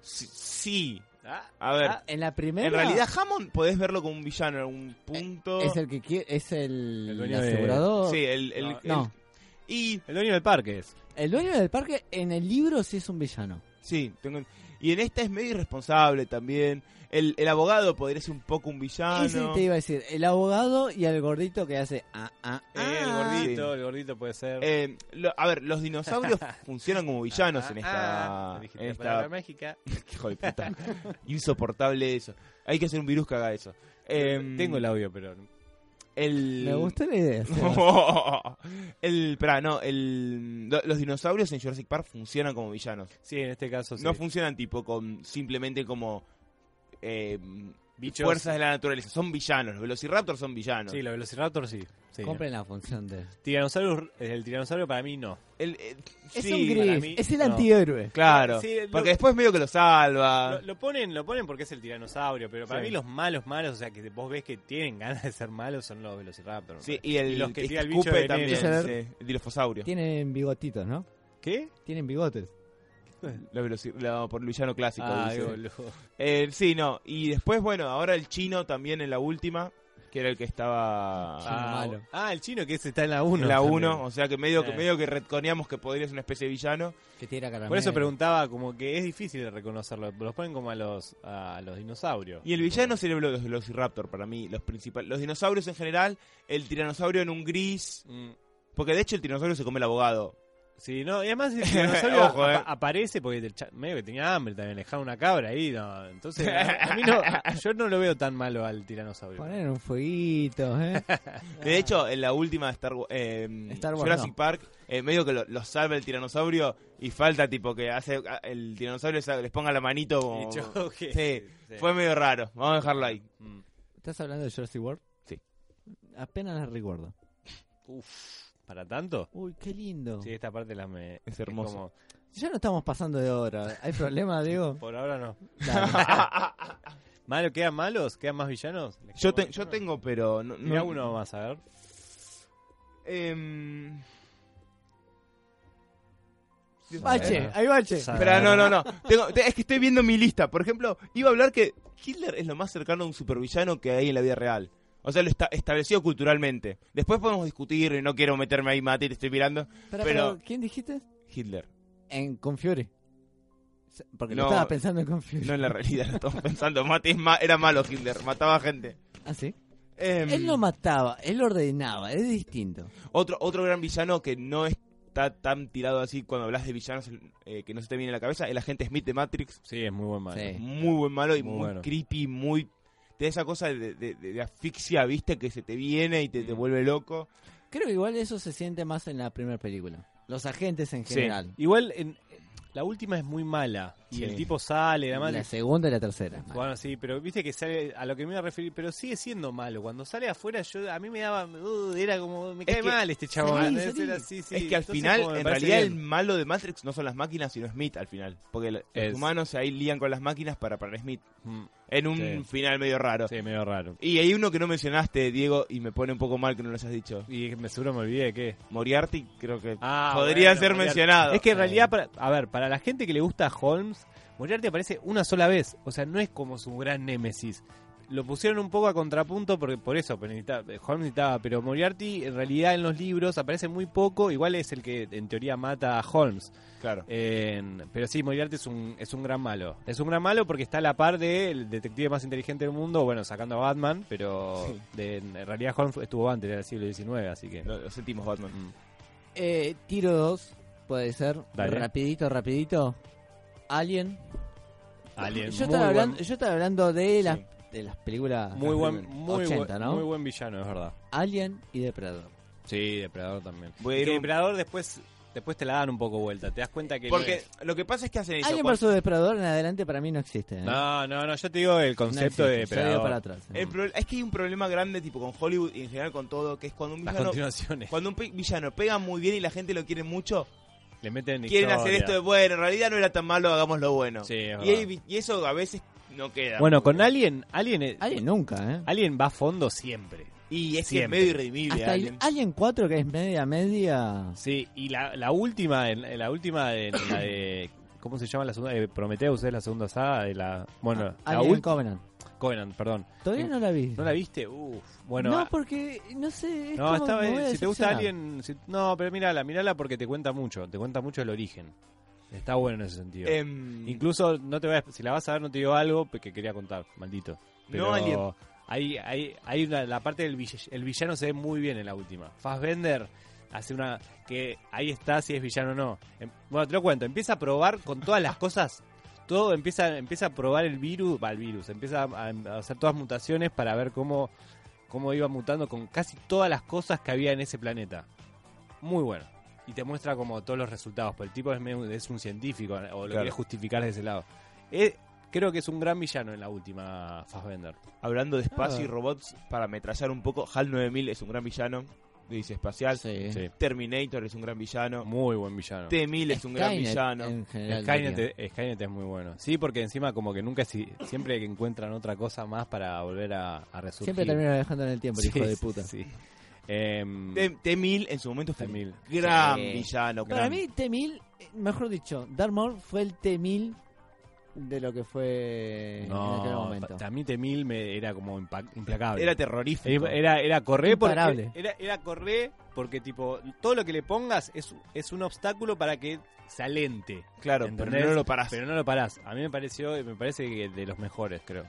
sí, sí. Ah, A ver, ah, En la primera. en realidad Hammond podés verlo como un villano en algún punto. Es el que quiere, es el, El dueño de- asegurador. Sí, el... el- No. el- No. Y el dueño del parque es. El dueño del parque en el libro sí es un villano. Sí, tengo... y en esta es medio irresponsable también. El, el abogado podría ser un poco un villano. Ese te iba a decir, el abogado y el gordito que hace ah, ah, Eh, el ah. gordito, el gordito puede ser. Eh, lo- a ver, los dinosaurios funcionan como villanos en Ah, esta... dijiste en la esta mágica. hijo de puta. Insoportable eso. Hay que hacer un virus que haga eso. Em, Tengo el audio, pero. El... Me gustó la idea. El, espera, no, el, lo- los dinosaurios en Jurassic Park funcionan como villanos. Sí, en este caso sí. No funcionan tipo con simplemente como eh, Bichos. fuerzas de la naturaleza. Son villanos. Los velociraptors son villanos. Sí, los Velociraptor sí. sí. Compren la función de... Tiranosaurio, el tiranosaurio para mí no. El, eh, Es sí, un gris, mí, es el no. antihéroe. Claro. Sí, lo- porque después medio que lo salva. Lo, lo ponen, lo ponen porque es el tiranosaurio, pero para Sí. mí los malos, malos, o sea, que vos ves que tienen ganas de ser malos son los Velociraptor. Sí, y el Y los que que tira el bicho de también. el dilofosaurio. Tienen bigotitos, ¿no? ¿Qué? Tienen bigotes. Los veloci- lo- por el villano clásico. Ah, dice. Eh, sí, no. Y después, bueno, ahora el chino también en la última, que era el que estaba Chino Ah, malo. ah, el chino que ese está en la 1. en la 1. O sea que medio, que Eh. medio que retconeamos que podría ser una especie de villano. Que tira caramelo. Por eso preguntaba, como que es difícil de reconocerlo. Los ponen como a los, a los dinosaurios. Y el villano sería los Velociraptor para mí, los principales. Los dinosaurios en general, el tiranosaurio en un gris. Mm, Porque de hecho el tiranosaurio se come el abogado. Sí, no, y además el tiranosaurio Ojo, eh. apa- aparece porque el medio que tenía hambre también, le dejaron una cabra ahí, no, entonces a, a mí no, a- yo no lo veo tan malo al tiranosaurio. Poner un fueguito, ¿eh? De hecho, en la última Star, eh, Star Wars, Jurassic no. Park, eh, medio que lo, lo salva el tiranosaurio y falta tipo que hace a- el tiranosaurio sa- les ponga la manito. como-. Sí, fue medio raro. Vamos a dejarlo ahí. Mm. ¿Estás hablando de Jurassic World? Sí. Apenas la recuerdo. Uf, ¿para tanto? Uy, qué lindo. Sí, esta parte la me... Es hermoso. como- Ya no estamos pasando de hora. ¿Hay problema, Diego? Por ahora no. ¿Malo? ¿Quedan malos? ¿Quedan más villanos? Yo, te- yo tengo, pero... No, Mira no- uno más, a ver. Em, Bache, hay bache. Espera, no, no, no. Tengo- es que estoy viendo mi lista. Por ejemplo, iba a hablar que Hitler es lo más cercano a un supervillano que hay en la vida real. O sea, lo está establecido culturalmente. Después podemos discutir y no quiero meterme ahí, Mati, te estoy mirando. Pero- pero, ¿Quién dijiste? Hitler. En Confiore. Porque lo No. estaba pensando en Confiore. No en la realidad, lo estamos pensando. Mati es ma- era malo Hitler, mataba gente. ¿Ah, sí? Em, Él no mataba, él ordenaba, es distinto. otro, otro gran villano que no está tan tirado así cuando hablas de villanos eh, que no se te viene a la cabeza, el agente Smith de Matrix. Sí, es muy buen malo. Sí. Muy buen malo y Muy muy, bueno. creepy, muy... Te da esa cosa de, de- de- de asfixia, viste, que se te viene y te, te Mm. vuelve loco. Creo que igual eso se siente más en la primera película. Los agentes en Sí. general. Igual, en, la última es muy mala. Y Sí. el tipo sale, la madre. La segunda y la tercera. Bueno, sí, pero viste que sale a lo que me iba a referir, pero sigue siendo malo. Cuando sale afuera, yo a mí me daba, uh, era como, me Es cae que- mal este chabón. Sí. es que al Entonces, final, en realidad, el malo de Matrix no son las máquinas, sino Smith al final. Porque lo- Es- los humanos ahí lían con las máquinas para para Smith. Mm, En un Sí. final medio raro. Sí, medio raro. Y hay uno que no mencionaste, Diego, y me pone un poco mal que no lo hayas dicho. Y me seguro me olvidé de qué. Moriarty, creo que Ah, podría bueno, ser Moriarty. mencionado. Es que en realidad, para, a ver, para la gente que le gusta Holmes, Moriarty aparece una sola vez. O sea, no es como su gran némesis. Lo pusieron un poco a contrapunto porque por eso pero necesitaba- Holmes necesitaba, pero Moriarty en realidad en los libros aparece muy poco, igual es el que en teoría mata a Holmes. Claro. Pero sí, Moriarty es un, es un gran malo. Es un gran malo porque está a la par del detective más inteligente del mundo, bueno, sacando a Batman, pero Sí. de- en realidad Holmes estuvo antes, era el siglo XIX, así que... Lo, lo sentimos, Batman. Mm. Eh, tiro 2, puede ser. Dale. Rapidito, rapidito. Alien. Alien, Yo muy estaba, buen- hablando, yo estaba hablando de, las Sí. de las películas Muy las buen, muy, 80, buen, ¿no? muy buen villano, es verdad. Alien y Depredador. Sí, Depredador también. Voy a Es ir que un- Depredador después, después te la dan un poco vuelta. Te das cuenta que. no Porque es- lo que pasa es que hacen eso. Alien cuando- vs Depredador en adelante para mí no existe. ¿eh? No, no, no. Yo te digo el No concepto de existe, yo Depredador. para atrás. ¿eh? el pro- es que hay un problema grande tipo con Hollywood y en general con todo, que es cuando un Las villano, continuaciones. cuando un villano pega muy bien y la gente lo quiere mucho, Le meten quieren hacer esto de bueno, en realidad no era tan malo, hagamos lo bueno. Sí, es y, eso a veces no queda. Bueno, con bien. Alien, Alien, es- Alien nunca, ¿eh? Alien va a fondo siempre. Y es que es medio irredimible. Hasta Alien. Alien 4 que es media media. Sí, y la, la última, la última, en la de. ¿Cómo se llama la segunda? Eh, Prometheus es la segunda saga de la. Bueno, la Alien última. Covenant. Covenant, perdón. Todavía no la vi. ¿No la viste? Uf. Bueno, no, ah, porque no sé. Es No, como está me bien. voy a Si te gusta si- no, pero mírala, mírala porque te cuenta mucho. Te cuenta mucho el origen. Está bueno en ese sentido. Em, Incluso, no te voy a- si la vas a ver, no te digo algo que quería contar, maldito. Pero No, Alien. hay, hay, hay una, la parte del vill- el villano se ve muy bien en la última. Fassbender hace una. que ahí está si es villano o no. Em, Bueno, te lo cuento. Empieza a probar con todas las cosas. Todo empieza, empieza a probar el virus, va el virus, empieza a, a hacer todas mutaciones para ver cómo, cómo iba mutando con casi todas las cosas que había en ese planeta. Muy bueno. Y te muestra como todos los resultados, porque el tipo es, medio- es un científico, o lo Claro. quiere justificar de ese lado. Eh, creo que es un gran villano en la última Fassbender. hablando de espacio Ah. y robots, para ametrallar un poco, HAL 9000 es un gran villano. Dice espacial. Sí. Sí. Terminator es un gran villano. Muy buen villano. T-1000 es un gran villano. En general, Skynet, Skynet es muy bueno. Sí, porque encima como que nunca, si- siempre que encuentran otra cosa más para volver a, a resurgir. Siempre termina dejando en el tiempo, el Sí, hijo de puta. sí. Em, T- T-1000 en su momento fue un T-1000. gran Sí. villano. Para gran- mí, T-1000, eh, mejor dicho, Darth Maul fue el T-1000 de lo que fue en aquel no, momento. mí T-1000 me era como implacable. Era terrorífico. Era, era, correr porque Imparable. era, era correr porque tipo todo lo que le pongas es, es un obstáculo para que se alente. claro, pero no lo parás. Pero no lo parás. A mí me pareció, me parece que de los mejores, creo.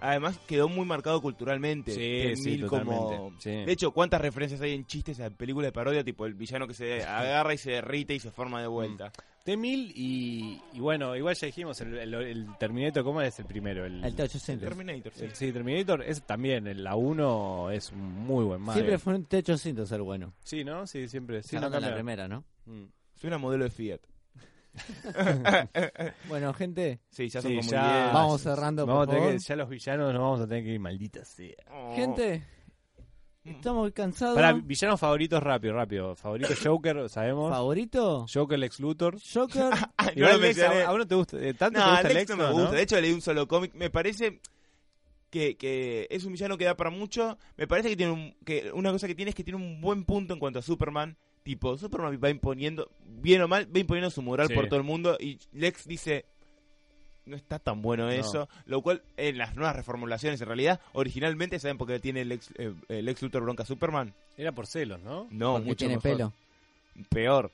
Además quedó muy marcado culturalmente. Sí, T-1000 sí, como... Sí. De hecho, ¿cuántas referencias hay en chistes a películas de parodia? Tipo el villano que se agarra y se derrite y se forma de vuelta. T-1000 y, y bueno, igual ya dijimos, el, el- el Terminator, ¿cómo es el primero? El, El T-800. Terminator, sí. el- sí, Terminator es también, el- la 1 es muy buen malo. Siempre fue un T-800 el bueno. Sí, ¿no? Sí, siempre. Sí, la primera, ¿no? Mm. Suena modelo de Fiat. Bueno, gente, Sí, ya Sí, son como ya- diez. vamos cerrando, Vamos por a tener favor. que, ya los villanos nos vamos a tener que ir malditas sea. Oh. Gente, Estamos cansados. Para villanos favoritos, rápido, rápido. Favorito Joker, sabemos. ¿Favorito? Joker, Lex Luthor. Joker. Ay, no Igual lo Lex, mencioné. a, a uno te gusta, eh, tanto No, te gusta Lex Lex, no me ¿no? gusta. De hecho, leí un solo cómic. Me parece que, que es un villano que da para mucho. Me parece que tiene un, que una cosa que tiene es que tiene un buen punto en cuanto a Superman. Tipo, Superman va imponiendo, bien o mal, va imponiendo su moral Sí. por todo el mundo. Y Lex dice, no está tan bueno eso. Lo cual, en las nuevas reformulaciones, en realidad, originalmente, ¿saben por qué tiene Lex, eh, eh, Lex Luthor bronca a Superman? Era por celos, ¿no? No, porque mucho tiene mejor. pelo. Peor.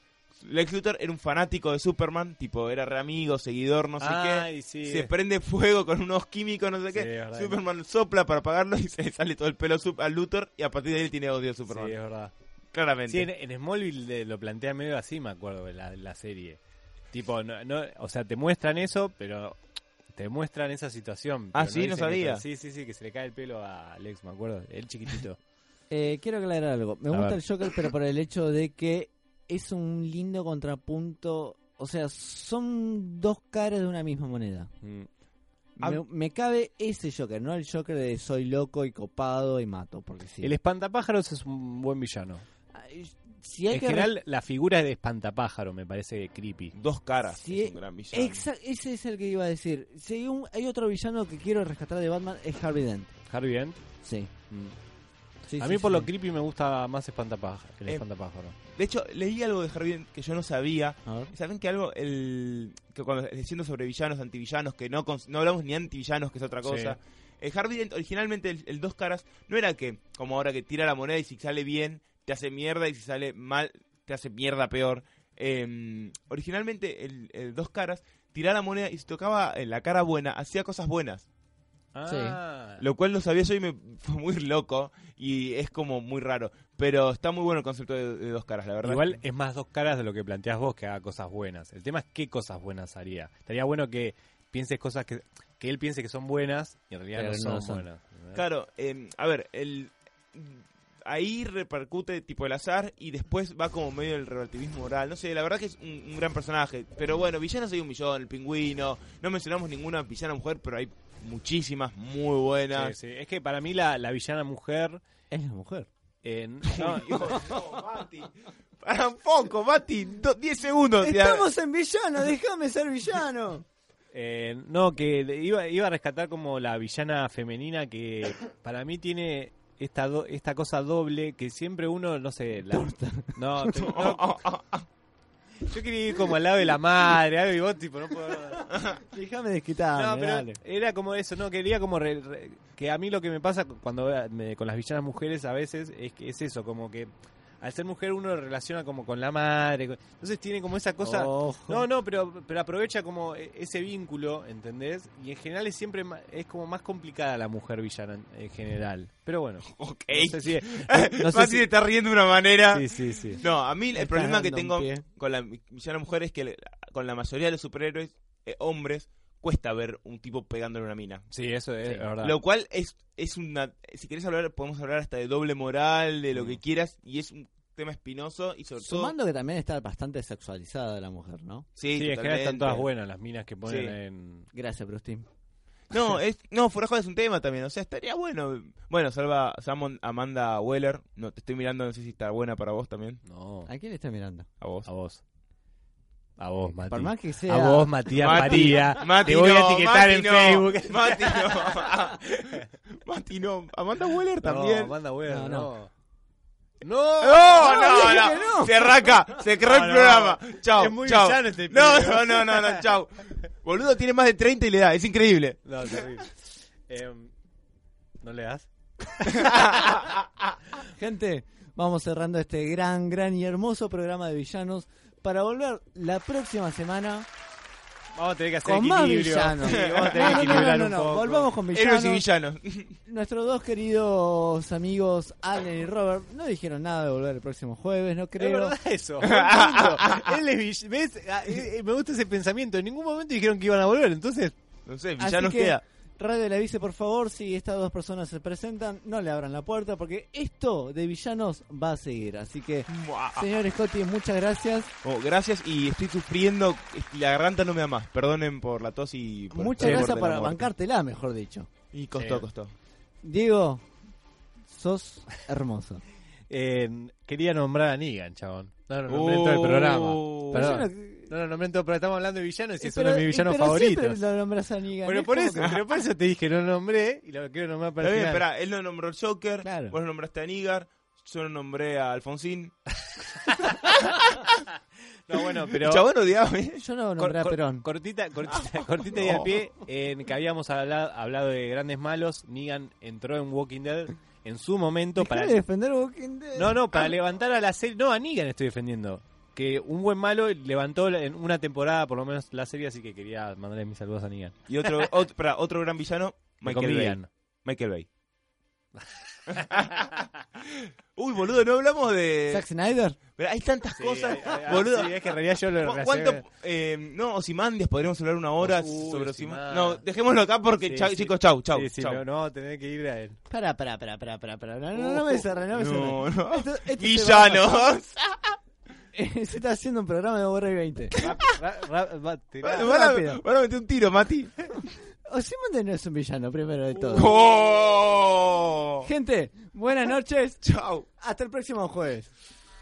Lex Luthor era un fanático de Superman, tipo, era re amigo, seguidor, no sé qué Ay, sí. se prende fuego con unos químicos, no sé Sí, qué. Superman sopla para apagarlo y se le sale todo el pelo a Luthor y a partir de ahí él tiene odio a Superman. Sí, es verdad. Claramente. Sí, en, en Smallville de- lo plantea medio así, me acuerdo, de la, la serie. Tipo, no, no, o sea, te muestran eso, pero te muestran esa situación. Ah, sí, no sabía. sí, sí, sí, que se le cae el pelo a Alex, me acuerdo. El chiquitito. Eh, quiero aclarar algo. Me A gusta ver. el Joker, pero por el hecho de que es un lindo contrapunto. O sea, son dos caras de una misma moneda. Mm. Me, me cabe ese Joker, no el Joker de soy loco y copado y mato, porque sí. El espantapájaros es un buen villano. Si hay En que general, la figura de espantapájaro me parece creepy. Dos caras. Sí, es un gran villano. Ese es el que iba a decir. Si hay, un- hay otro villano que quiero rescatar de Batman, es Harvey Dent. Harvey Dent. Sí. mm. Sí, a sí, mí por sí. lo creepy me gusta más espantapájaro. El Eh, espantapájaro. De hecho, leí algo de Harvey Dent que yo no sabía. ¿Saben que algo? El, que cuando diciendo sobre villanos, antivillanos, que no, no hablamos ni antivillanos, que es otra cosa. El Harvey Dent, originalmente, el, el dos caras, no era que, como ahora que tira la moneda y si sale bien, te hace mierda y si sale mal, te hace mierda peor. Eh, originalmente, el, el dos caras, tiraba la moneda y si tocaba en la cara buena, hacía cosas buenas. Ah, Lo cual no sabía yo y me fue muy loco y es como muy raro. Pero está muy bueno el concepto de, de dos caras, la verdad. Igual es más dos caras de lo que planteas vos que haga cosas buenas. El tema es qué cosas buenas haría. Estaría bueno que pienses cosas que, que él piense que son buenas y en realidad no no son, son. buenas. Claro, eh, a ver, el ahí repercute tipo el azar y después va como medio el relativismo moral. No sé, la verdad que es un, un gran personaje. Pero bueno, villanos hay un millón, el pingüino. No mencionamos ninguna villana mujer, pero hay muchísimas muy buenas. Sí, sí. Es que para mí la, la villana mujer... Es la mujer. eh, no, No, Mati. Para un poco, Mati. 10 segundos. ya. Estamos en villano, déjame ser villano. Eh, no, que iba, iba a rescatar como la villana femenina que para mí tiene esta do- esta cosa doble que siempre uno, no sé, la, no, te- no, yo quería ir como al lado de la madre, algo y vos tipo no puedo. Déjame desquitarme, No, pero dale. era como eso, no, quería como re- re- que a mí lo que me pasa cuando me- con las villanas mujeres a veces es que es eso, como que al ser mujer uno lo relaciona como con la madre, con- entonces tiene como esa cosa Ojo. no, no, pero, pero aprovecha como e- ese vínculo, ¿entendés? Y en general es siempre ma- es como más complicada la mujer villana en, en general. Pero bueno, Ok. no sé si... no sé Mati si- se está riendo de una manera. sí, sí, sí. No, a mí el problema que tengo con la villana mujer es que con la mayoría de los superhéroes eh, hombres cuesta ver un tipo pegándole una mina. Sí, eso es verdad. Lo cual es, es una... Si querés hablar, podemos hablar hasta de doble moral, de lo Mm. que quieras, y es un tema espinoso y sobre todo... Sumando que también está bastante sexualizada la mujer, ¿no? Sí, Sí, en general están todas buenas las minas que ponen Sí. en... Gracias, Brustin. No, es, no, joda es un tema también, o sea, estaría bueno. Bueno, salva, salva Amanda Weller, no, te estoy mirando, no sé si está buena para vos también, No, ¿A quién le está mirando? a vos. a vos. A vos, Mati. Por más que sea... A vos, Matías Mati, María. Mati Te voy a no, etiquetar Mati en no, Facebook. Mati no. Mati no. Amanda Weller también. No, manda huevo, No, no. no. No, No, no, no, no. Se arranca, se cerró No, el no. programa. Chao, Es muy chao. villano este no, no, no, no, no, chao. Boludo tiene más de 30 y le da, es increíble. No, terrible. Em, ¿No le das? Gente, vamos cerrando este gran, gran y hermoso programa de villanos para volver la próxima semana Vamos a tener que hacer con más equilibrio. villanos. Sí, vamos a tener No, que no, no, equilibrar no, un no, poco. Volvamos con Héroes y villanos. villanos. Nuestros dos queridos amigos Allen y Robert no dijeron nada de volver el próximo jueves, no Es creo. verdad eso. Él es ¿Ves? Ah, eh, eh, Me gusta ese pensamiento. En ningún momento dijeron que iban a volver. Entonces, No sé, villanos que, queda. Radio le avise por favor si estas dos personas se presentan, no le abran la puerta porque esto de villanos va a seguir. Así que, Buah. señor Scotty, muchas gracias. Oh, gracias y estoy sufriendo, la garganta no me da más. Perdonen por la tos y por muchas el borde gracias muerte. bancártela, mejor dicho. Y costó, Sí. costó. Diego, sos hermoso. Eh, quería nombrar a Negan, chabón. No, no, nombré en todo el programa. Uh. Perdón. No- No, no, nombré en todo programa. Estamos hablando de villanos y es pero- uno de mis villanos pero favoritos. lo nombras a Negan. Pero es por eso, que- pero por eso te dije, no lo nombré y lo quiero nombrar para el final. espera, él no nombró al Joker, Claro. vos lo nombraste a Nigar, yo lo nombré a Alfonsín. No, bueno, pero... Chabón odiaba, ¿eh? Yo no Cor- nombré a cor- Perón. Cortita, cortita, cortita y al pie, en que habíamos hablado, hablado de grandes malos, Negan entró en Walking Dead en su momento Dejá para... de defender Walking Dead. No, no, para levantar a la serie... No, a Negan estoy defendiendo. Que un buen malo levantó en una temporada por lo menos la serie, así que quería mandarle mis saludos a Negan. Y otro, otro, otro gran villano, Michael Bay. Michael Bay. Uy, boludo, no hablamos de... Zack Snyder. Pero hay tantas Sí, cosas, hay- hay- boludo. sí, es que en realidad yo lo ¿Cu- relacioné- ¿Cuánto? Eh, no, Osimandias, podríamos hablar una hora Uy, sobre Ozymandias. Osimandias. No, dejémoslo acá porque, Sí, chau- sí. chicos, chau, chau. Sí, sí, chau. no, no tener que ir a él. Pará, pará, pará, pará, pará. No, no, no me cerré, no me cerré. No, no. Esto- esto Villanos. se está haciendo un programa de Borra y 20. Van a meter un tiro, Mati. Ozymandias no es un villano, primero de todo. Gente, buenas noches. Chao. Hasta el próximo jueves.